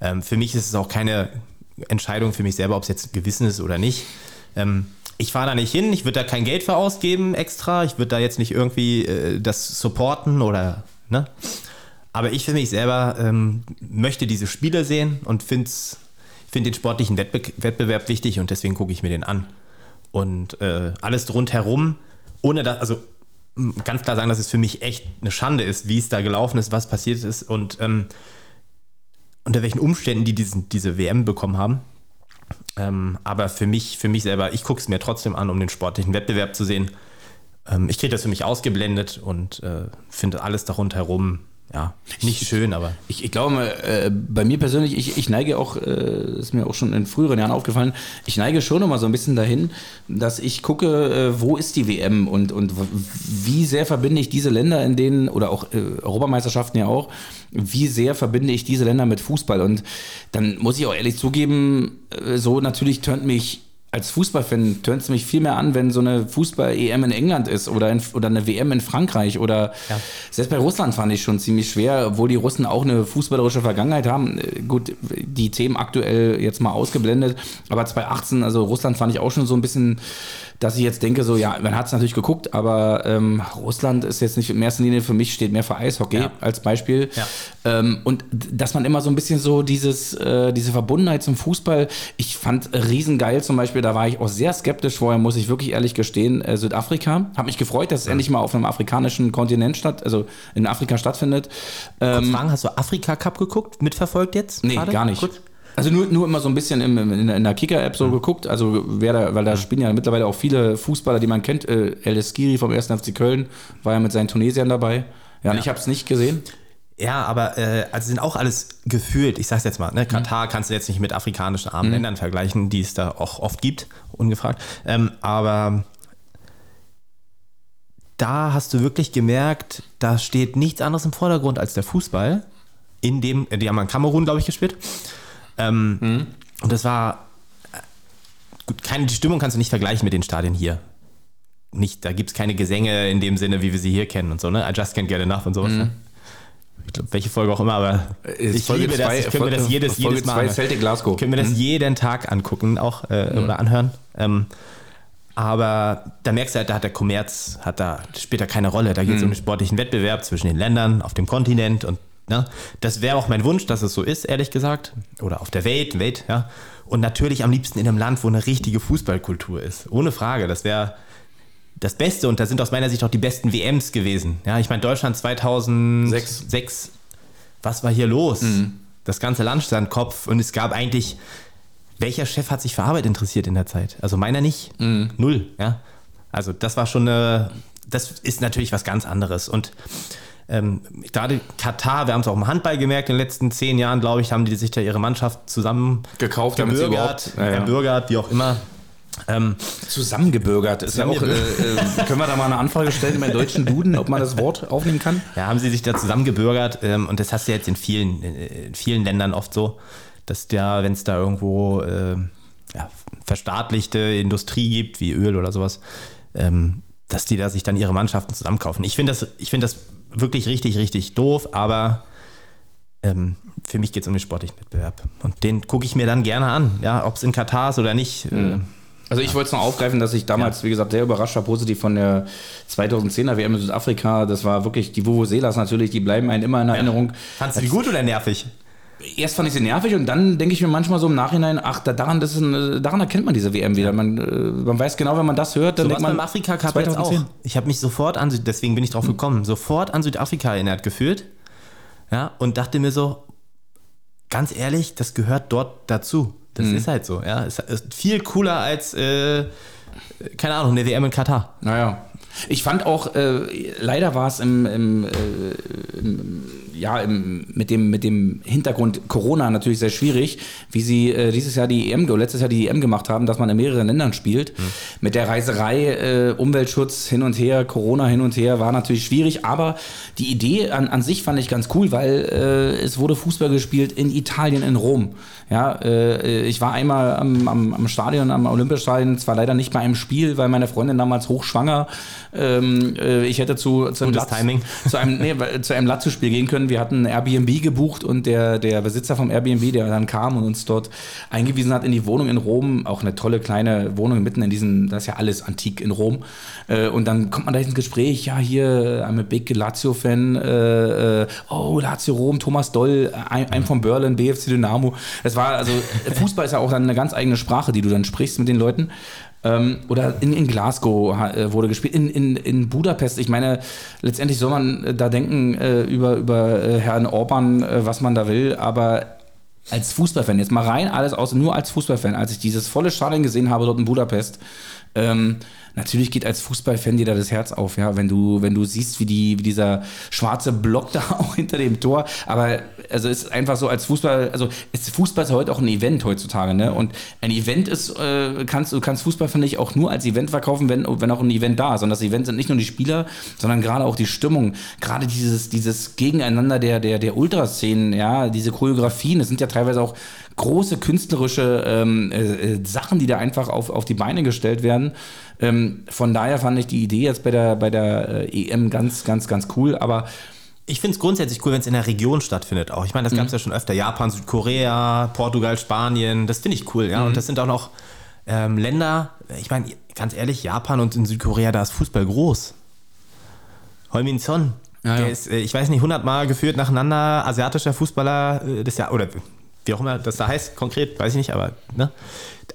Ähm, für mich ist es auch keine Entscheidung für mich selber, ob es jetzt gewissen ist oder nicht. Ähm, ich fahre da nicht hin, ich würde da kein Geld für ausgeben extra, ich würde da jetzt nicht irgendwie äh, das supporten oder, ne? Aber ich für mich selber ähm, möchte diese Spiele sehen und finde find den sportlichen Wettbe Wettbewerb wichtig und deswegen gucke ich mir den an. Und äh, alles rundherum, ohne dass, also ganz klar sagen, dass es für mich echt eine Schande ist, wie es da gelaufen ist, was passiert ist und ähm, unter welchen Umständen die diesen, diese WM bekommen haben. Ähm, aber für mich, für mich selber, ich gucke es mir trotzdem an, um den sportlichen Wettbewerb zu sehen. Ähm, ich kriege das für mich ausgeblendet und äh, finde alles da rundherum ja, nicht schön, aber. Ich, ich glaube, äh, bei mir persönlich, ich, ich neige auch, äh, ist mir auch schon in früheren Jahren aufgefallen, ich neige schon immer so ein bisschen dahin, dass ich gucke, äh, wo ist die WM und, und wie sehr verbinde ich diese Länder, in denen, oder auch äh, Europameisterschaften ja auch, wie sehr verbinde ich diese Länder mit Fußball. Und dann muss ich auch ehrlich zugeben, äh, so natürlich tönt mich als Fußballfan tönt es mich viel mehr an, wenn so eine Fußball-EM in England ist oder, in, oder eine WM in Frankreich oder ja. selbst bei Russland fand ich schon ziemlich schwer, obwohl die Russen auch eine fußballerische Vergangenheit haben. Äh, gut, die Themen aktuell jetzt mal ausgeblendet, aber 2018, also Russland fand ich auch schon so ein bisschen dass ich jetzt denke, so, ja, man hat es natürlich geguckt, aber ähm, Russland ist jetzt nicht in erster Linie für mich, steht mehr für Eishockey ja. als Beispiel. Ja. Ähm, und dass man immer so ein bisschen so dieses, äh, diese Verbundenheit zum Fußball, ich fand riesengeil zum Beispiel, da war ich auch sehr skeptisch vorher, muss ich wirklich ehrlich gestehen, äh, Südafrika. Habe mich gefreut, dass es ja. endlich mal auf einem afrikanischen Kontinent statt, also in Afrika stattfindet. Ähm, fragen, hast du Afrika Cup geguckt, mitverfolgt jetzt? Nee, gerade? gar nicht. Gut. Also nur, nur immer so ein bisschen im, in, in der Kicker-App so mhm. geguckt, also wer da, weil da spielen ja mittlerweile auch viele Fußballer, die man kennt. Äh, El Skiri vom 1. FC Köln war ja mit seinen Tunesiern dabei. Ja, ja. ich habe es nicht gesehen. Ja, aber äh, also sind auch alles gefühlt, ich sag's jetzt mal, ne. Katar mhm. kannst du jetzt nicht mit afrikanischen armen mhm. Ländern vergleichen, die es da auch oft gibt, ungefragt. Ähm, aber da hast du wirklich gemerkt, da steht nichts anderes im Vordergrund als der Fußball. In dem, die haben in Kamerun, glaube ich, gespielt. Ähm, mhm. Und das war gut, keine, die Stimmung kannst du nicht vergleichen mit den Stadien hier. Nicht, da gibt es keine Gesänge in dem Sinne, wie wir sie hier kennen und so, ne? I just can't get enough und sowas. Mhm. Ne? Ich glaube, welche Folge auch immer, aber ich Folge liebe zwei, das. Ich könnte mir das jedes, Folge jedes Mal. Celtic Glasgow. Ich könnte mir das mhm. jeden Tag angucken, auch äh, mhm. oder anhören. Ähm, aber da merkst du halt, da hat der Kommerz, hat da, spielt da keine Rolle. Da geht es mhm. um den sportlichen Wettbewerb zwischen den Ländern auf dem Kontinent und Ne? Das wäre auch mein Wunsch, dass es so ist, ehrlich gesagt. Oder auf der Welt, Welt, ja. Und natürlich am liebsten in einem Land, wo eine richtige Fußballkultur ist. Ohne Frage. Das wäre das Beste und da sind aus meiner Sicht auch die besten WMs gewesen. Ja, ich meine, Deutschland 2006, Sechs. was war hier los? Mhm. Das ganze Land stand Kopf und es gab eigentlich, welcher Chef hat sich für Arbeit interessiert in der Zeit? Also meiner nicht. Mhm. Null, ja. Also das war schon eine, das ist natürlich was ganz anderes und ähm, gerade Katar, wir haben es auch im Handball gemerkt, in den letzten zehn Jahren, glaube ich, haben die sich da ihre Mannschaft zusammen gekauft, gebürgert, ja, ja. gebürgert, wie auch immer. Ähm, Zusammengebürgert ist ja auch. Äh, äh, können wir da mal eine Anfrage stellen im deutschen Duden, ob man das Wort aufnehmen kann? Ja, haben sie sich da zusammengebürgert ähm, und das hast du jetzt in vielen, in vielen Ländern oft so, dass der, wenn es da irgendwo äh, ja, verstaatlichte Industrie gibt, wie Öl oder sowas, ähm, dass die da sich dann ihre Mannschaften zusammenkaufen. Ich finde das, ich finde das wirklich richtig, richtig doof, aber ähm, für mich geht es um den sportlichen Wettbewerb. Und den gucke ich mir dann gerne an, ja, ob es in Katar ist oder nicht. Mhm. Äh, also ich wollte es noch aufgreifen, dass ich damals, ja. wie gesagt, sehr überrascht war, positiv von der 2010er WM in Südafrika. Das war wirklich, die Vuvuzelas natürlich, die bleiben einem immer in Erinnerung. Ja. Fandest du die gut oder nervig? Erst fand ich sie nervig und dann denke ich mir manchmal so im Nachhinein, ach, daran, das ist ein, daran erkennt man diese WM wieder. Man, äh, man weiß genau, wenn man das hört, dann so denkt man. beim Afrika Cup 2010. jetzt auch. Ich habe mich sofort an, deswegen bin ich drauf gekommen, sofort an Südafrika erinnert gefühlt. Ja, und dachte mir so, ganz ehrlich, das gehört dort dazu. Das mhm. ist halt so, ja. Es ist viel cooler als, äh, keine Ahnung, eine WM in Katar. Naja. Ich fand auch, äh, leider war es im, im, äh, im ja, im, mit, dem, mit dem Hintergrund Corona natürlich sehr schwierig, wie sie äh, dieses Jahr die EM, letztes Jahr die EM gemacht haben, dass man in mehreren Ländern spielt. Mhm. Mit der Reiserei, äh, Umweltschutz hin und her, Corona hin und her, war natürlich schwierig, aber die Idee an, an sich fand ich ganz cool, weil äh, es wurde Fußball gespielt in Italien, in Rom. Ja, äh, ich war einmal am, am, am Stadion, am Olympiastadion, zwar leider nicht bei einem Spiel, weil meine Freundin damals hochschwanger, ähm, äh, ich hätte zu, zu einem, Latz, zu einem, nee, zu einem Lazio-Spiel gehen können. Wir hatten ein Airbnb gebucht und der, der Besitzer vom Airbnb, der dann kam und uns dort eingewiesen hat in die Wohnung in Rom, auch eine tolle kleine Wohnung mitten in diesem, das ist ja alles antik in Rom. Äh, und dann kommt man da ins Gespräch, ja, hier, I'm a big Lazio-Fan, äh, äh, oh, Lazio Rom, Thomas Doll, ein, ein von Berlin, BFC Dynamo. Es war, also, Fußball ist ja auch dann eine ganz eigene Sprache, die du dann sprichst mit den Leuten. Ähm, oder in, in Glasgow äh, wurde gespielt, in, in, in Budapest. Ich meine, letztendlich soll man äh, da denken äh, über, über äh, Herrn Orban, äh, was man da will, aber als Fußballfan, jetzt mal rein alles aus, nur als Fußballfan, als ich dieses volle Stadion gesehen habe dort in Budapest, Ähm, natürlich geht als Fußballfan dir da das Herz auf, ja, wenn du, wenn du siehst, wie, die, wie dieser schwarze Block da auch hinter dem Tor. Aber also es ist einfach so als Fußball, also ist Fußball ist heute auch ein Event heutzutage, ne? Und ein Event ist, äh, kannst du kannst Fußball, finde ich, auch nur als Event verkaufen, wenn, wenn auch ein Event da ist. Und das Event sind nicht nur die Spieler, sondern gerade auch die Stimmung, gerade dieses, dieses Gegeneinander der, der, der Ultraszenen, ja, diese Choreografien, das sind ja teilweise auch große künstlerische ähm, äh, äh, Sachen, die da einfach auf, auf die Beine gestellt werden. Ähm, von daher fand ich die Idee jetzt bei der, bei der äh, EM ganz, ganz, ganz cool. Aber ich finde es grundsätzlich cool, wenn es in der Region stattfindet auch. Ich meine, das gab es ja schon öfter. Japan, Südkorea, Portugal, Spanien. Das finde ich cool, ja. Mhm. Und das sind auch noch ähm, Länder, ich meine, ganz ehrlich, Japan und in Südkorea, da ist Fußball groß. Holmin Son, ja, der ja. ist, äh, ich weiß nicht, 100 Mal geführt nacheinander asiatischer Fußballer äh, des Jahr oder wie auch immer das da heißt, konkret, weiß ich nicht, aber ne?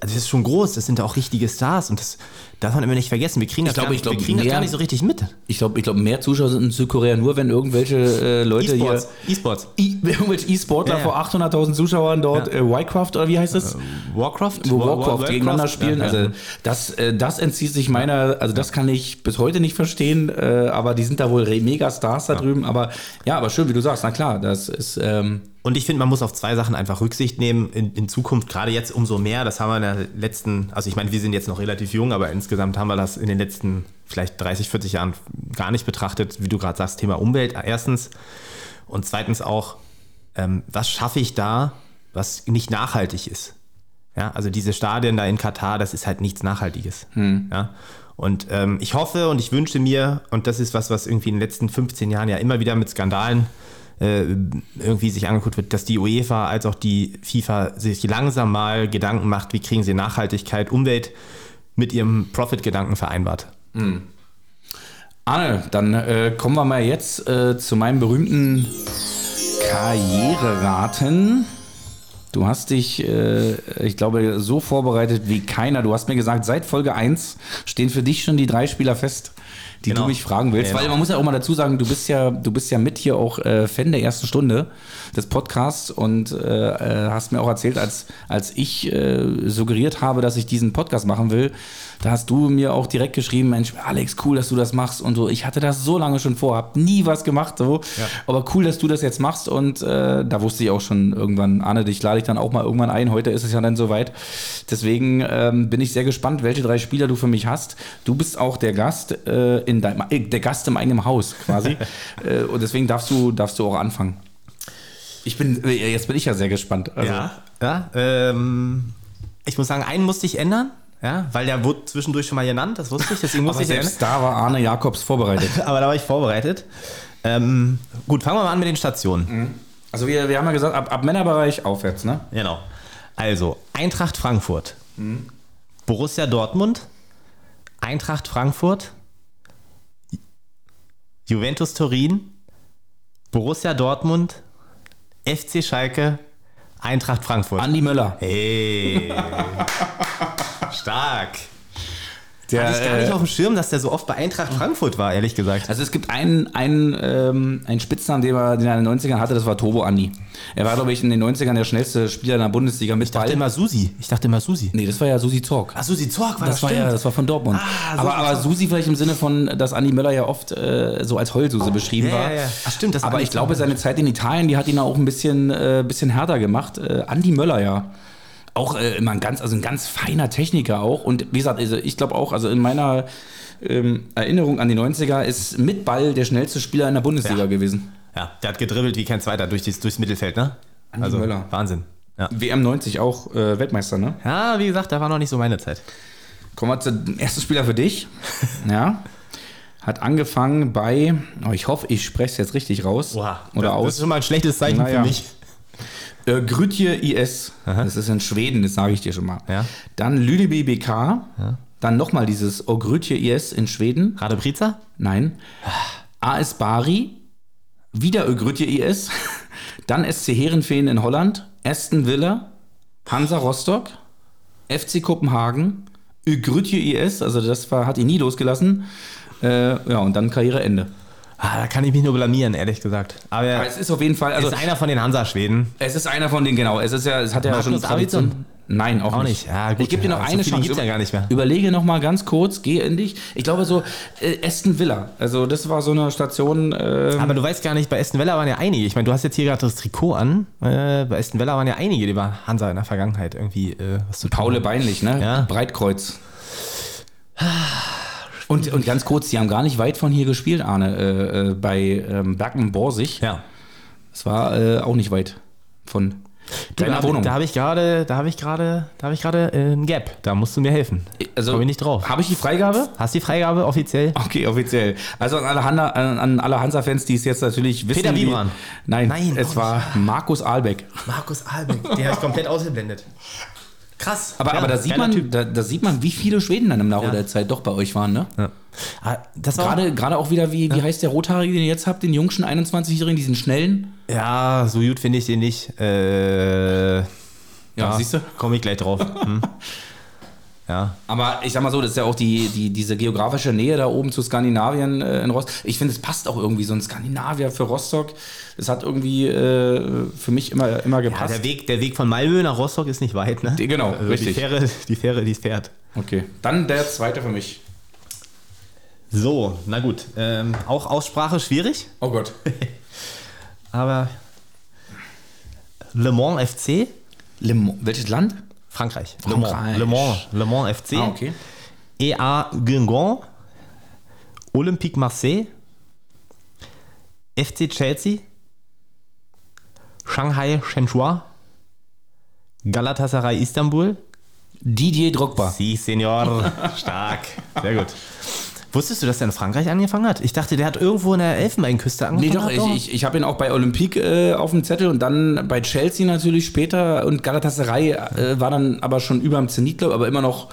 Also das ist schon groß, das sind auch richtige Stars und das darf man immer nicht vergessen. Wir kriegen, das, glaub, gar, glaub, wir kriegen mehr, das gar nicht so richtig mit. Ich glaube, ich glaub, mehr Zuschauer sind in Südkorea nur, wenn irgendwelche äh, Leute E-Sports. hier... E-Sports. E irgendwelche E-Sportler ja, ja. vor 800.000 Zuschauern dort ja. äh, Warcraft oder wie heißt es? Uh, Warcraft? Wo War, Warcraft War, gegeneinander spielen. Also das, äh, das entzieht sich meiner... Also das kann ich bis heute nicht verstehen, äh, aber die sind da wohl mega Stars da drüben. Aber ja, aber schön, wie du sagst. Na klar, das ist... Ähm, und ich finde, man muss auf zwei Sachen einfach Rücksicht nehmen in, in, Zukunft, gerade jetzt umso mehr. Das haben wir in der letzten, also ich meine, wir sind jetzt noch relativ jung, aber insgesamt haben wir das in den letzten vielleicht 30, 40 Jahren gar nicht betrachtet, wie du gerade sagst, Thema Umwelt erstens. Und zweitens auch, ähm, was schaffe ich da, was nicht nachhaltig ist? Ja, also diese Stadien da in Katar, das ist halt nichts Nachhaltiges. Hm. Ja. Und ähm, ich hoffe und ich wünsche mir, und das ist was, was irgendwie in den letzten 15 Jahren ja immer wieder mit Skandalen äh, irgendwie sich angeguckt wird, dass die UEFA als auch die FIFA sich langsam mal Gedanken macht, wie kriegen sie Nachhaltigkeit, Umwelt mit ihrem Profit-Gedanken vereinbart. Mhm. Arne, dann äh, kommen wir mal jetzt äh, zu meinem berühmten Karriereraten. Du hast dich, äh, ich glaube, so vorbereitet wie keiner. Du hast mir gesagt, seit Folge 1 stehen für dich schon die drei Spieler fest die genau. du mich fragen willst. Genau. Weil man muss ja auch mal dazu sagen, du bist ja, du bist ja mit hier auch äh, Fan der ersten Stunde des Podcasts und äh, äh hast mir auch erzählt, als, als ich äh, suggeriert habe, dass ich diesen Podcast machen will, da hast du mir auch direkt geschrieben, Mensch, Alex, cool, dass du das machst und so. Ich hatte das so lange schon vor, hab nie was gemacht, so. Ja. Aber cool, dass du das jetzt machst und äh, da wusste ich auch schon irgendwann, Arne, dich lade ich dann auch mal irgendwann ein. Heute ist es ja dann soweit. Deswegen ähm, bin ich sehr gespannt, welche drei Spieler du für mich hast. Du bist auch der Gast äh, in deinem, äh, der Gast in meinem Haus quasi. Äh, und deswegen darfst du, darfst du auch anfangen. Ich bin, äh, jetzt bin ich ja sehr gespannt. Also. Ja, ja ähm, ich muss sagen, einen musste ich ändern. Ja, weil der wurde zwischendurch schon mal genannt, das wusste ich, deswegen musste Aber ich selbst da war Arne Jakobs vorbereitet. Aber da war ich vorbereitet. Ähm, gut, fangen wir mal an mit den Stationen. Mhm. Also wir, wir haben ja gesagt, ab, ab Männerbereich aufwärts, ne? Genau. Also, Eintracht Frankfurt, mhm. Borussia Dortmund, Eintracht Frankfurt, Juventus Turin, Borussia Dortmund, FC Schalke, Eintracht Frankfurt. Andi Möller. Hey. Stark. Der, Hatte ich gar nicht äh, auf dem Schirm, dass der so oft bei Eintracht Frankfurt war, ehrlich gesagt. Also es gibt einen, einen, ähm, einen Spitznamen, den er, den er in den 90ern hatte, das war Turbo Andi. Er war, glaube ich, in den 90ern der schnellste Spieler in der Bundesliga mit Ich dachte Ball. immer Susi. Ich dachte immer Susi. Nee, das war ja Susi Zorg. Ah, Susi Zorg war das, das war ja, das war von Dortmund. Ah, aber, aber Susi vielleicht im Sinne von, dass Andi Möller ja oft äh, so als Heulsuse oh, beschrieben ja, war. Ja, ja. Ach, stimmt. Das aber ich glaube, seine Zeit in Italien, die hat ihn auch ein bisschen, äh, bisschen härter gemacht. Äh, Andi Möller, ja auch äh, immer ein ganz, also ein ganz feiner Techniker auch. Und wie gesagt, also ich glaube auch, also in meiner ähm, Erinnerung an die 90er ist mit Ball der schnellste Spieler in der Bundesliga ja. gewesen. Ja, der hat gedribbelt wie kein zweiter durch das, durchs Mittelfeld, ne? Andi also Möller. Wahnsinn. Ja. WM 90 auch äh, Weltmeister, ne? Ja, wie gesagt, da war noch nicht so meine Zeit. Kommen wir zum ersten Spieler für dich. ja. Hat angefangen bei, oh, ich hoffe, ich spreche es jetzt richtig raus. Oha, oder das, aus. Das ist schon mal ein schlechtes Zeichen naja. für mich. Äh, Grütje IS, Aha. das ist in Schweden, das sage ich dir schon mal. Ja. Dann Lüdeby BK, ja. dann nochmal dieses Ogrütje IS in Schweden. Radepriza? Nein. AS Bari, wieder Ogrütje IS, dann SC Herenfeen in Holland, Aston Villa, Hansa Rostock, FC Kopenhagen, Ogrütje IS, also das war, hat ihn nie losgelassen. Äh, ja, und dann Karriereende. Ah, da kann ich mich nur blamieren, ehrlich gesagt. Aber, Aber es ist auf jeden Fall. Also, es ist einer von den Hansa-Schweden. Es ist einer von den, genau. Es ist ja, es hat ja Magnus schon Tradition. Nein, auch, Auch nicht. nicht. Ja, gut, ich gebe dir noch ja, so eine viele Chance. gibt's ja gar nicht mehr. Überlege noch mal ganz kurz, geh in dich. Ich glaube so, äh, Aston Villa. Also das war so eine Station. Äh, Aber du weißt gar nicht, bei Aston Villa waren ja einige. Ich meine, du hast jetzt hier gerade das Trikot an. Äh, bei Aston Villa waren ja einige, die bei Hansa in der Vergangenheit irgendwie äh, was zu tun Paule. Beinlich, ne? Ja. Breitkreuz. Und, und ganz kurz, die haben gar nicht weit von hier gespielt, Arne, äh, äh, bei ähm, Bergen-Borsig. Ja. Es war äh, auch nicht weit von Da, deiner Wohnung. da habe ich gerade, da habe ich gerade, da habe ich gerade äh, ein Gap. Da musst du mir helfen. also, Komm ich nicht drauf. Habe ich die Freigabe? Hast du die Freigabe offiziell? Okay, offiziell. Also an alle, Hanna, an, alle Hansa-Fans, die es jetzt natürlich wissen. Peter wie- Wiebran. Nein, Nein, es war Markus Ahlbeck. Markus Albeck, den habe ich komplett ausgeblendet. Krass. Aber, Ja, aber da, sieht man, da, da sieht man, wie viele Schweden dann im Laufe Ja. der Zeit doch bei euch waren. Ne? Ja. Ah, Das war Gerade, gerade auch wieder, wie, wie heißt der Rothaarige, den ihr jetzt habt, den jungschen 21-Jährigen, diesen schnellen? Ja, so gut finde ich den nicht. Äh, Ja, siehst du? Komme ich gleich drauf. Hm. Ja. Aber ich sag mal so, das ist ja auch die, die, diese geografische Nähe da oben zu Skandinavien äh, in Rostock. Ich finde, es passt auch irgendwie so ein Skandinavier für Rostock. Das hat irgendwie äh, für mich immer, immer ja, gepasst. der Weg, der Weg von Malmö nach Rostock ist nicht weit, ne? Die- genau, also richtig. Die Fähre, die Fähre, die fährt. okay, dann der zweite für mich. So, na gut. Ähm, auch Aussprache schwierig, Oh Gott. aber Le Mans FC, Le Mans. Welches Land? Frankreich. Frankreich. Le Mans, Le Mans, Le Mans FC. Ah, okay. EA Guingamp, Olympique Marseille, FC Chelsea, Shanghai Shenzhua, Galatasaray Istanbul. Didier Drogba. Sie, Senior. Stark. Sehr gut. Wusstest du, dass er in Frankreich angefangen hat? Ich dachte, der hat irgendwo in der Elfenbeinküste Nee, angefangen. doch, hat, ich, ich, ich habe ihn auch bei Olympique äh, auf dem Zettel und dann bei Chelsea natürlich später und Galatasaray äh, war dann aber schon über dem Zenit, glaub, aber immer noch,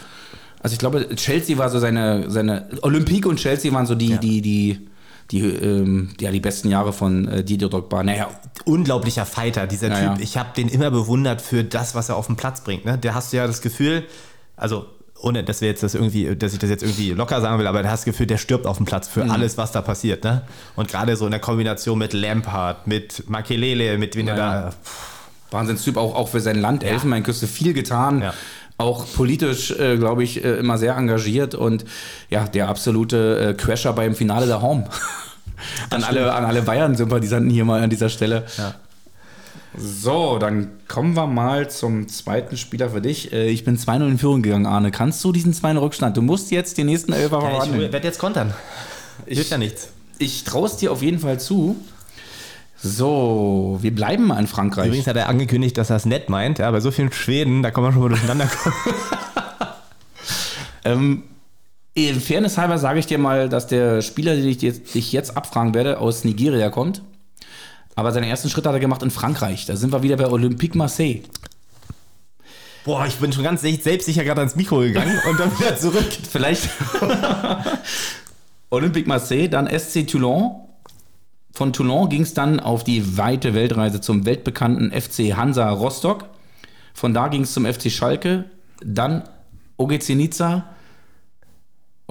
also ich glaube, Chelsea war so seine, seine Olympique und Chelsea waren so die, Ja. die, die, die, ähm, ja, die besten Jahre von äh, Didier Drogba. Naja, unglaublicher Fighter, dieser Ja, Typ. Ich habe den immer bewundert für das, was er auf den Platz bringt. Ne? Der hast du ja das Gefühl, also ohne dass wir jetzt das irgendwie, dass ich das jetzt irgendwie locker sagen will, aber du hast das Gefühl, der stirbt auf dem Platz für Mhm. alles, was da passiert. Ne? Und gerade so in der Kombination mit Lampard, mit Makelele, mit wem Ja, ja. da. Wahnsinnstyp, auch, auch für sein Land, Elfenbeinküste, viel getan. Ja. Auch politisch, äh, glaube ich, äh, immer sehr engagiert und ja, der absolute äh, Crasher beim Finale der Home. an, alle, an alle Bayern-Sympathisanten hier mal an dieser Stelle. Ja. So, dann kommen wir mal zum zweiten Spieler für dich. Äh, ich bin 2-0 in Führung gegangen, Arne. Kannst du diesen 2 Rückstand? Du musst jetzt die nächsten Elfer Ja, ich verwandeln. werde jetzt kontern. Hilft ja nichts. Ich traue es dir auf jeden Fall zu. So, wir bleiben mal in Frankreich. Übrigens hat er angekündigt, dass er es nett meint. Ja, bei so vielen Schweden, da kann man schon mal durcheinander kommen. Ähm, in Fairness halber sage ich dir mal, dass der Spieler, den ich jetzt, dich jetzt abfragen werde, aus Nigeria kommt. Aber seinen ersten Schritt hat er gemacht in Frankreich. Da sind wir wieder bei Olympique Marseille. Boah, ich bin schon ganz se- selbstsicher gerade ans Mikro gegangen und dann wieder zurück. Vielleicht Olympique Marseille, dann SC Toulon. Von Toulon ging es dann auf die weite Weltreise zum weltbekannten FC Hansa Rostock. Von da ging es zum FC Schalke, dann OGC Nizza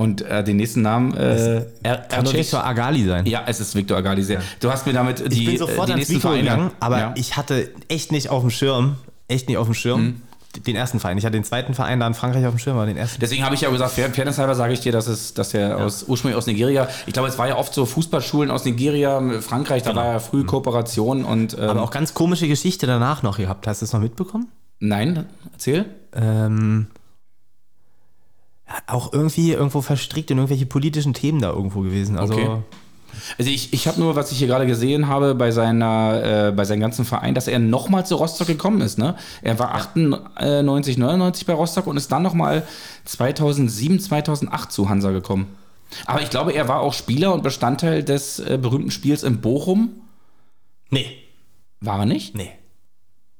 und äh, den nächsten Namen äh, er, Kann doch. Victor Agali sein. Ja, es ist Victor Agali. sehr. Du hast mir damit die, Ich bin sofort die nächsten Vereine gegangen, aber ja. ich hatte echt nicht auf dem Schirm, echt nicht auf dem Schirm, den ersten Verein. Ich hatte den zweiten Verein da in Frankreich auf dem Schirm, aber den ersten. Deswegen habe ich ja gesagt, fair- fairnesshalber sage ich dir, dass, es, dass er aus, ursprünglich aus Nigeria, ich glaube, es war ja oft so Fußballschulen aus Nigeria, Frankreich, da war ja früh Kooperation und ähm, aber auch ganz komische Geschichte danach noch gehabt. Hast du es noch mitbekommen? nein, erzähl. Ähm, auch irgendwie irgendwo verstrickt in irgendwelche politischen Themen da irgendwo gewesen. Also Okay. Also ich, ich habe nur, was ich hier gerade gesehen habe bei seiner, äh, bei seinem ganzen Verein, dass er nochmal zu Rostock gekommen ist. Ne? Er war 98, 99 bei Rostock und ist dann nochmal 2007, 2008 zu Hansa gekommen. Aber ich glaube, er war auch Spieler und Bestandteil des äh, berühmten Spiels in Bochum. nee, War er nicht? nee.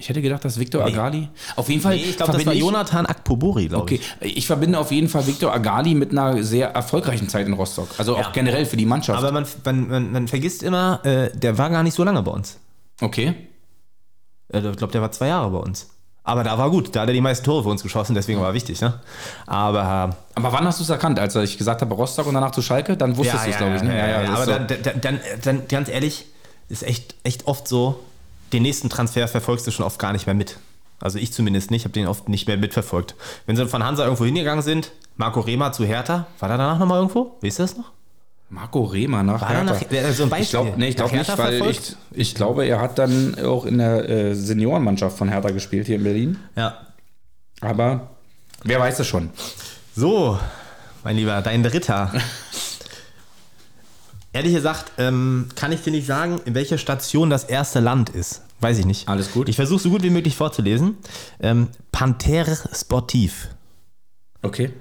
Ich hätte gedacht, dass Victor Agali. Auf jeden Fall. Nee, ich glaube, das war Jonathan Akpobori, glaube Okay, ich. ich verbinde auf jeden Fall Victor Agali mit einer sehr erfolgreichen Zeit in Rostock. Also auch Ja. generell für die Mannschaft. Aber man, man, man, man vergisst immer, äh, der war gar nicht so lange bei uns. okay. Äh, Ich glaube, der war zwei Jahre bei uns. Aber da war gut, da hat er die meisten Tore für uns geschossen, deswegen war er wichtig. Ne? Aber Aber wann hast du es erkannt? Als ich gesagt habe Rostock und danach zu Schalke? Dann wusstest du es, glaube ich. Ne? Ja, ja, aber so. dann, dann, dann, dann, ganz ehrlich, ist echt, echt oft so, den nächsten Transfer verfolgst du schon oft gar nicht mehr mit. Also ich zumindest nicht, habe den oft nicht mehr mitverfolgt. Wenn sie von Hansa irgendwo hingegangen sind, Marco Rema zu Hertha, war er danach nochmal irgendwo? Wisst ihr das noch? Marco Rehmer nach War er Hertha. nach, äh, so. Ich glaube nee, glaub nicht, Hertha weil ich, ich glaube, er hat dann auch in der äh, Seniorenmannschaft von Hertha gespielt hier in Berlin. Ja. Aber wer weiß es schon. So, mein Lieber, dein Dritter. Ehrlich gesagt, ähm, kann ich dir nicht sagen, in welcher Station das erste Land ist. Weiß ich nicht. Alles gut. Ich versuche so gut wie möglich vorzulesen. Ähm, Panther Sportiv. Okay.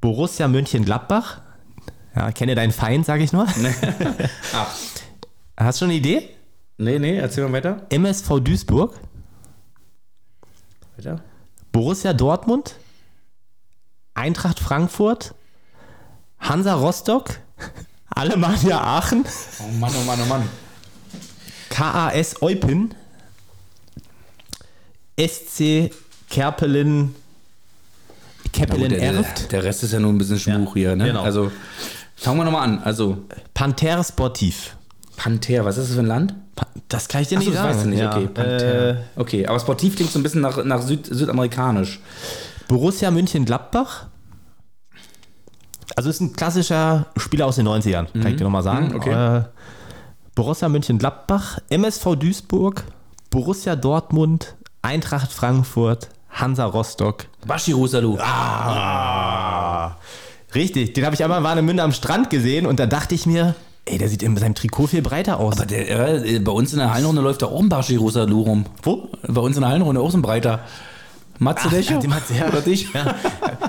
Borussia Mönchengladbach. Ja, kenne deinen Feind, sage ich nur. Ah, Hast du schon eine Idee? nee, nee, erzähl mal weiter. MSV Duisburg, Weiter. Borussia Dortmund, Eintracht Frankfurt, Hansa Rostock, Alemannia Aachen, Oh Mann, oh Mann, oh Mann. KAS Eupen, SC Kerpelen, Keppelen der, Erft, der Rest ist ja nur ein bisschen Schmuch hier, ne? genau. Also, fangen wir nochmal an. Also, Panther Sportiv. Panther, was ist das für ein Land? Das kann ich dir Achso, nicht sagen. nicht, Ja, okay. Panther. Äh, okay, aber sportiv klingt so ein bisschen nach, nach Süd, südamerikanisch. Borussia München-Gladbach. Also ist ein klassischer Spieler aus den 90ern, kann ich dir nochmal sagen. Mhm, okay. Äh, Borussia München-Gladbach, MSV Duisburg, Borussia Dortmund, Eintracht Frankfurt, Hansa Rostock. Bashiru Salou. Ah, richtig, den habe ich einmal in Warnemünde am Strand gesehen und da dachte ich mir, ey, der sieht in seinem Trikot viel breiter aus. Aber der, äh, bei uns in der Hallenrunde läuft da auch ein Bashiru Salou rum. Wo? Bei uns in der Hallenrunde auch so ein breiter. Matze Decho? ja, den Matze, ja. Oder dich? Ja.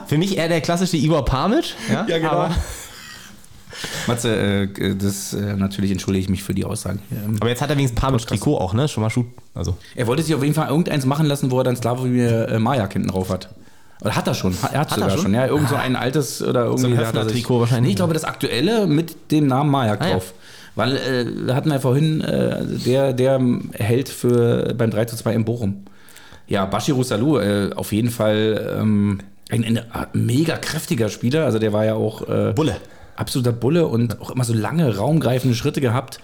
Für mich eher der klassische Igor Pamitsch. Ja, Ja, genau. Aber, Matze, äh, das äh, natürlich entschuldige ich mich für die Aussagen. aber jetzt hat er wenigstens Pamitsch-Trikot auch, ne? Schon mal Shoot. Also. Er wollte sich auf jeden Fall irgendeins machen lassen, wo er dann Slavomir äh, Majak hinten drauf hat. Oder hat er schon? Hat, er hat, Hat er sogar schon? schon? Ja, irgend so ein altes oder irgendwie. ein er sich- Höfner-Trikot wahrscheinlich. Nee, ich glaube das aktuelle mit dem Namen Majak Ah, ja. drauf. Weil, äh, hatten wir vorhin, äh, der, der hält für beim 3 zu 2 in Bochum. Ja, Bashiru Salou, äh, auf jeden Fall ähm, ein, ein mega kräftiger Spieler. Also der war ja auch äh, Bulle. absoluter Bulle und auch immer so lange raumgreifende Schritte gehabt.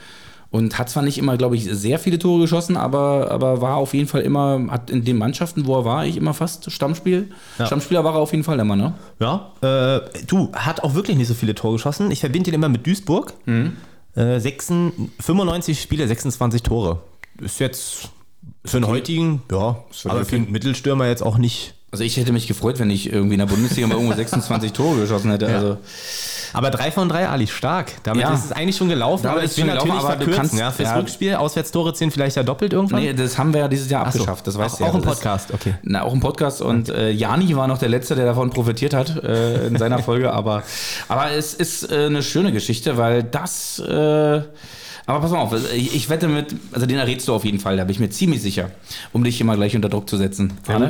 Und hat zwar nicht immer, glaube ich, sehr viele Tore geschossen, aber, aber war auf jeden Fall immer, hat in den Mannschaften, wo er war, ich immer fast Stammspiel. Ja. Stammspieler war er auf jeden Fall immer, ne? Ja, äh, du, hat auch wirklich nicht so viele Tore geschossen. Ich verbinde ihn immer mit Duisburg. Äh, 96, 95 Spiele, 26 Tore. Ist jetzt für einen heutigen, ja, aber für einen Mittelstürmer jetzt auch nicht. Also ich hätte mich gefreut, wenn ich irgendwie in der Bundesliga mal irgendwo 26 Tore geschossen hätte. Also Aber 3 von 3, Ali, stark. Damit Ja. ist es eigentlich schon gelaufen, Damit aber ich will gelaufen, natürlich du verkürzen. kannst- ja, fürs ja. Rückspiel, Auswärtstore zählen vielleicht ja doppelt irgendwann. nee, das haben wir ja dieses Jahr Ach so. abgeschafft, das weißt Auch- du ja. auch im ist- Podcast, okay. Na, auch im Podcast und äh, Jani war noch der Letzte, der davon profitiert hat äh, in seiner Folge, aber, aber es ist äh, eine schöne Geschichte, weil das, äh, aber pass mal auf, ich, ich wette mit, also den errätst du auf jeden Fall, da bin ich mir ziemlich sicher, um dich immer gleich unter Druck zu setzen. Sehr.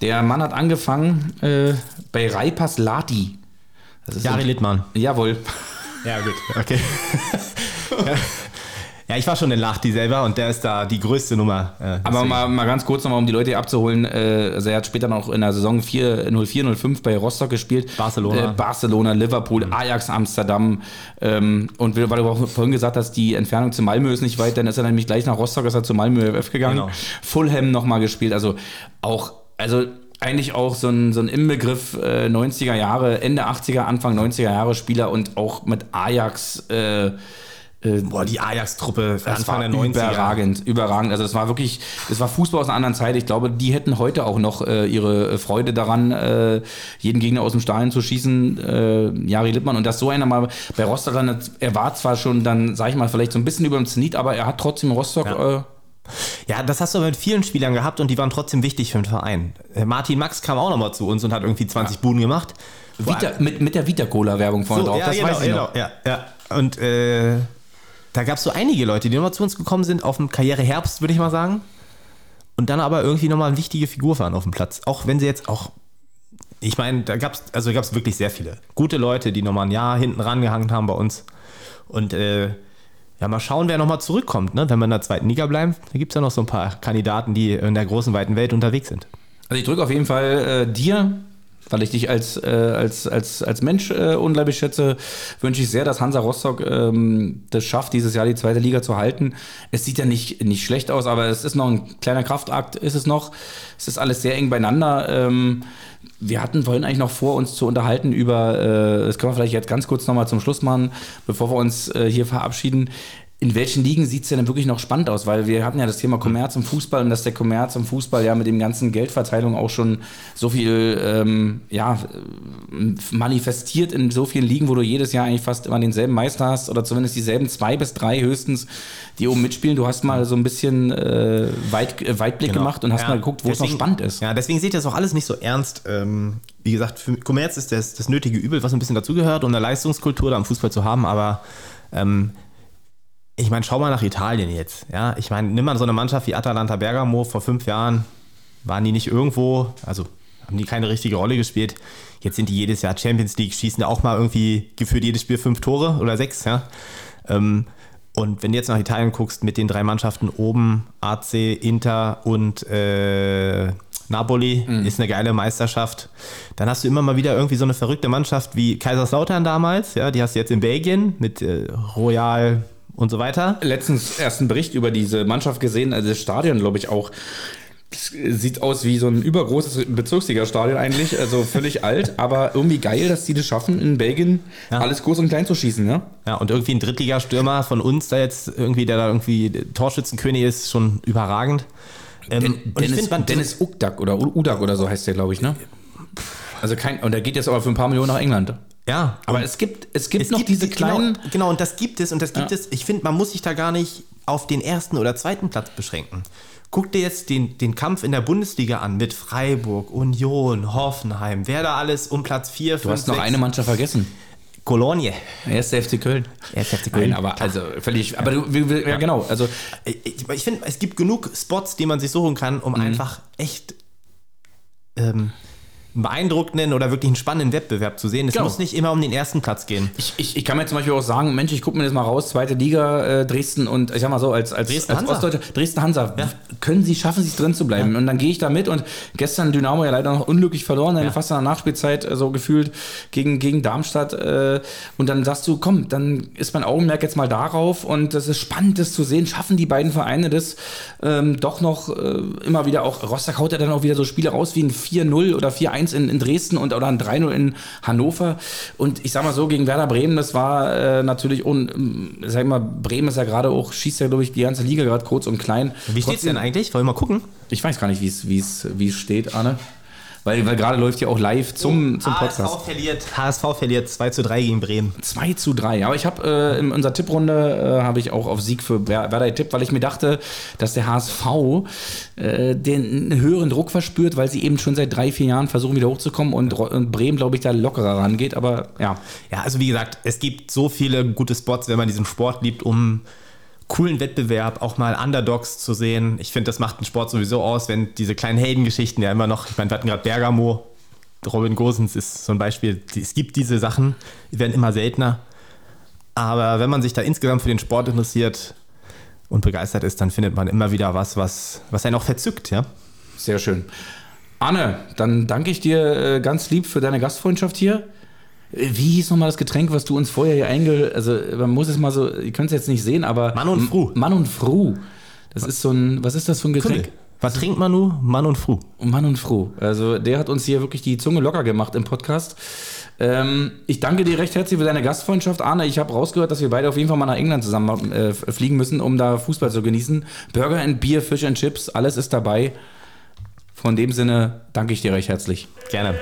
Der Mann hat angefangen äh, bei Reipas Lati. Das ist Jari Littmann. Jawohl. Ja, gut. Okay. ja, ich war schon in Lachti selber und der ist da die größte Nummer. äh, Aber mal, mal ganz kurz nochmal, um die Leute hier abzuholen. Äh, also er hat später noch in der Saison 4, 04, 05 bei Rostock gespielt. Barcelona. Mhm. Äh, Barcelona, Liverpool, Ajax Amsterdam. Ähm, und weil du auch vorhin gesagt hast, die Entfernung zu Malmö ist nicht weit, dann ist er nämlich gleich nach Rostock, ist er zu Malmö FF gegangen. Genau. Fulham nochmal gespielt. Also auch, also eigentlich auch so ein, so ein Inbegriff äh, 90er Jahre, Ende 80er, Anfang 90er Jahre Spieler und auch mit Ajax äh, Boah, die Ajax-Truppe das Anfang der 90er. überragend, überragend. Also es war wirklich, es war Fußball aus einer anderen Zeit. Ich glaube, die hätten heute auch noch äh, ihre Freude daran, äh, jeden Gegner aus dem Stadion zu schießen. Äh, Jari Lippmann und dass so einer mal bei Rostock landet, er war zwar schon dann, sag ich mal, vielleicht so ein bisschen über dem Zenit, aber er hat trotzdem Rostock. Ja. Ja, das hast du aber mit vielen Spielern gehabt und die waren trotzdem wichtig für den Verein. Äh, Martin Max kam auch nochmal zu uns und hat irgendwie 20 Buden gemacht. Vita, mit, mit der Vita-Cola-Werbung vorne drauf, ja, das genau, weiß ich genau, noch. Ja, ja. Und äh, da gab es so einige Leute, die nochmal zu uns gekommen sind, auf dem Karriereherbst, würde ich mal sagen. Und dann aber irgendwie nochmal eine wichtige Figur waren auf dem Platz. Auch wenn sie jetzt auch. Ich meine, da gab es also gab's wirklich sehr viele gute Leute, die nochmal ein Jahr hinten rangehangen haben bei uns. Und äh, ja, mal schauen, wer nochmal zurückkommt, ne? wenn wir in der zweiten Liga bleiben. Da gibt es ja noch so ein paar Kandidaten, die in der großen, weiten Welt unterwegs sind. Also ich drücke auf jeden Fall äh, dir weil ich dich als, äh, als, als, als Mensch äh, unglaublich schätze, wünsche ich sehr, dass Hansa Rostock ähm, das schafft, dieses Jahr die zweite Liga zu halten. Es sieht ja nicht, nicht schlecht aus, aber es ist noch ein kleiner Kraftakt, ist es noch. Es ist alles sehr eng beieinander. Ähm, wir hatten vorhin eigentlich noch vor, uns zu unterhalten über, äh, das können wir vielleicht jetzt ganz kurz nochmal zum Schluss machen, bevor wir uns äh, hier verabschieden. In welchen Ligen sieht es denn wirklich noch spannend aus? Weil wir hatten ja das Thema Kommerz im Fußball und dass der Kommerz im Fußball ja mit dem ganzen Geldverteilung auch schon so viel ähm, ja, manifestiert in so vielen Ligen, wo du jedes Jahr eigentlich fast immer denselben Meister hast oder zumindest dieselben zwei bis drei höchstens, die oben mitspielen. Du hast mal so ein bisschen äh, Weit, äh, Weitblick genau. gemacht und hast ja, mal geguckt, wo deswegen, es noch spannend ist. Ja, deswegen seht ihr das auch alles nicht so ernst. Ähm, wie gesagt, für Kommerz ist das, das nötige Übel, was ein bisschen dazugehört, um eine Leistungskultur da am Fußball zu haben, aber ähm, ich meine, schau mal nach Italien jetzt. Ja, ich meine, nimm mal so eine Mannschaft wie Atalanta Bergamo vor fünf Jahren, waren die nicht irgendwo, also haben die keine richtige Rolle gespielt. Jetzt sind die jedes Jahr Champions League, schießen auch mal irgendwie gefühlt jedes Spiel fünf Tore oder sechs, ja. Ähm, und wenn du jetzt nach Italien guckst, mit den drei Mannschaften oben, AC, Inter und äh, Napoli, mhm. ist eine geile Meisterschaft. Dann hast du immer mal wieder irgendwie so eine verrückte Mannschaft wie Kaiserslautern damals, ja, die hast du jetzt in Belgien mit äh, Royal und so weiter. Letztens erst einen Bericht über diese Mannschaft gesehen, also das Stadion, glaube ich, auch. Sieht aus wie so ein übergroßes Bezirksliga-Stadion eigentlich, also völlig alt, aber irgendwie geil, dass die das schaffen, in Belgien ja. alles groß und klein zu schießen, ja? Ja, und irgendwie ein Drittligastürmer von uns, da jetzt irgendwie, der da irgendwie Torschützenkönig ist, schon überragend. Ähm, Den, Dennis, find, Dennis Udak oder Udak oder so heißt der, glaube ich, ne? Also kein, und der geht jetzt aber für ein paar Millionen nach England. Ja, aber es gibt, es gibt es noch gibt, diese kleinen. Genau, genau, und das gibt es und das gibt ja. es. Ich finde, man muss sich da gar nicht auf den ersten oder zweiten Platz beschränken. Guck dir jetzt den, den Kampf in der Bundesliga an mit Freiburg, Union, Hoffenheim, wer da alles um Platz 4, 5, Du hast noch 6. eine Mannschaft vergessen. Cologne. Erster FC Köln. Erster FC Köln. Nein, aber also völlig, aber du, ja genau, also ich, ich finde, es gibt genug Spots, die man sich suchen kann, um mhm. einfach echt ähm, beeindruckenden oder wirklich einen spannenden Wettbewerb zu sehen. Es genau. muss nicht immer um den ersten Platz gehen. Ich, ich, ich kann mir zum Beispiel auch sagen, Mensch, ich gucke mir das mal raus, zweite Liga, äh, Dresden und ich sag mal so, als, als, Dresden als Ostdeutscher, Dresden Hansa, ja. können sie, schaffen es drin zu bleiben? Ja. Und dann gehe ich da mit und gestern Dynamo ja leider noch unglücklich verloren, ja. fast in der Nachspielzeit äh, so gefühlt gegen, gegen Darmstadt. Äh, und dann sagst du, komm, dann ist mein Augenmerk jetzt mal darauf und das ist spannend, das zu sehen, schaffen die beiden Vereine das ähm, doch noch äh, immer wieder auch, Rostock haut ja dann auch wieder so Spiele raus wie ein 4-0 oder 4-1 in, in Dresden und oder ein 3-0 in Hannover. Und ich sag mal so, gegen Werder Bremen, das war äh, natürlich, un, sag mal, Bremen ist ja gerade auch, schießt ja, glaube ich, die ganze Liga gerade kurz und klein. Wie steht es denn eigentlich? Wollen wir mal gucken? Ich weiß gar nicht, wie es steht, Arne. Weil, weil gerade läuft ja auch live zum, zum Podcast. HSV verliert, HSV verliert 2 zu 3 gegen Bremen. 2 zu 3. Aber ich habe äh, in unserer Tipprunde äh, habe ich auch auf Sieg für Werder getippt, weil ich mir dachte, dass der HSV äh, den höheren Druck verspürt, weil sie eben schon seit drei, vier Jahren versuchen wieder hochzukommen und, und Bremen, glaube ich, da lockerer rangeht. Aber ja. Ja, also wie gesagt, es gibt so viele gute Spots, wenn man diesen Sport liebt, um coolen Wettbewerb, auch mal Underdogs zu sehen. Ich finde, das macht den Sport sowieso aus, wenn diese kleinen Heldengeschichten ja immer noch, ich meine, wir hatten gerade Bergamo, Robin Gosens ist so ein Beispiel. Es gibt diese Sachen, die werden immer seltener. Aber wenn man sich da insgesamt für den Sport interessiert und begeistert ist, dann findet man immer wieder was, was, was einen auch verzückt, ja. Sehr schön. Anne, dann danke ich dir äh, ganz lieb für deine Gastfreundschaft hier. Wie hieß nochmal das Getränk, was du uns vorher hier einge... Also man muss es mal so, ihr könnt es jetzt nicht sehen, aber... Mann und Fru. Mann und Fru. Das ist so ein, was ist das für ein Getränk? Kunde. Was trinkt man nun? Mann und Fru. Mann und Fru. Also der hat uns hier wirklich die Zunge locker gemacht im Podcast. Ähm, ich danke dir recht herzlich für deine Gastfreundschaft, Arne. Ich habe rausgehört, dass wir beide auf jeden Fall mal nach England zusammen äh, fliegen müssen, um da Fußball zu genießen. Burger and Bier, Fish and Chips, alles ist dabei. Von dem Sinne danke ich dir recht herzlich. Gerne.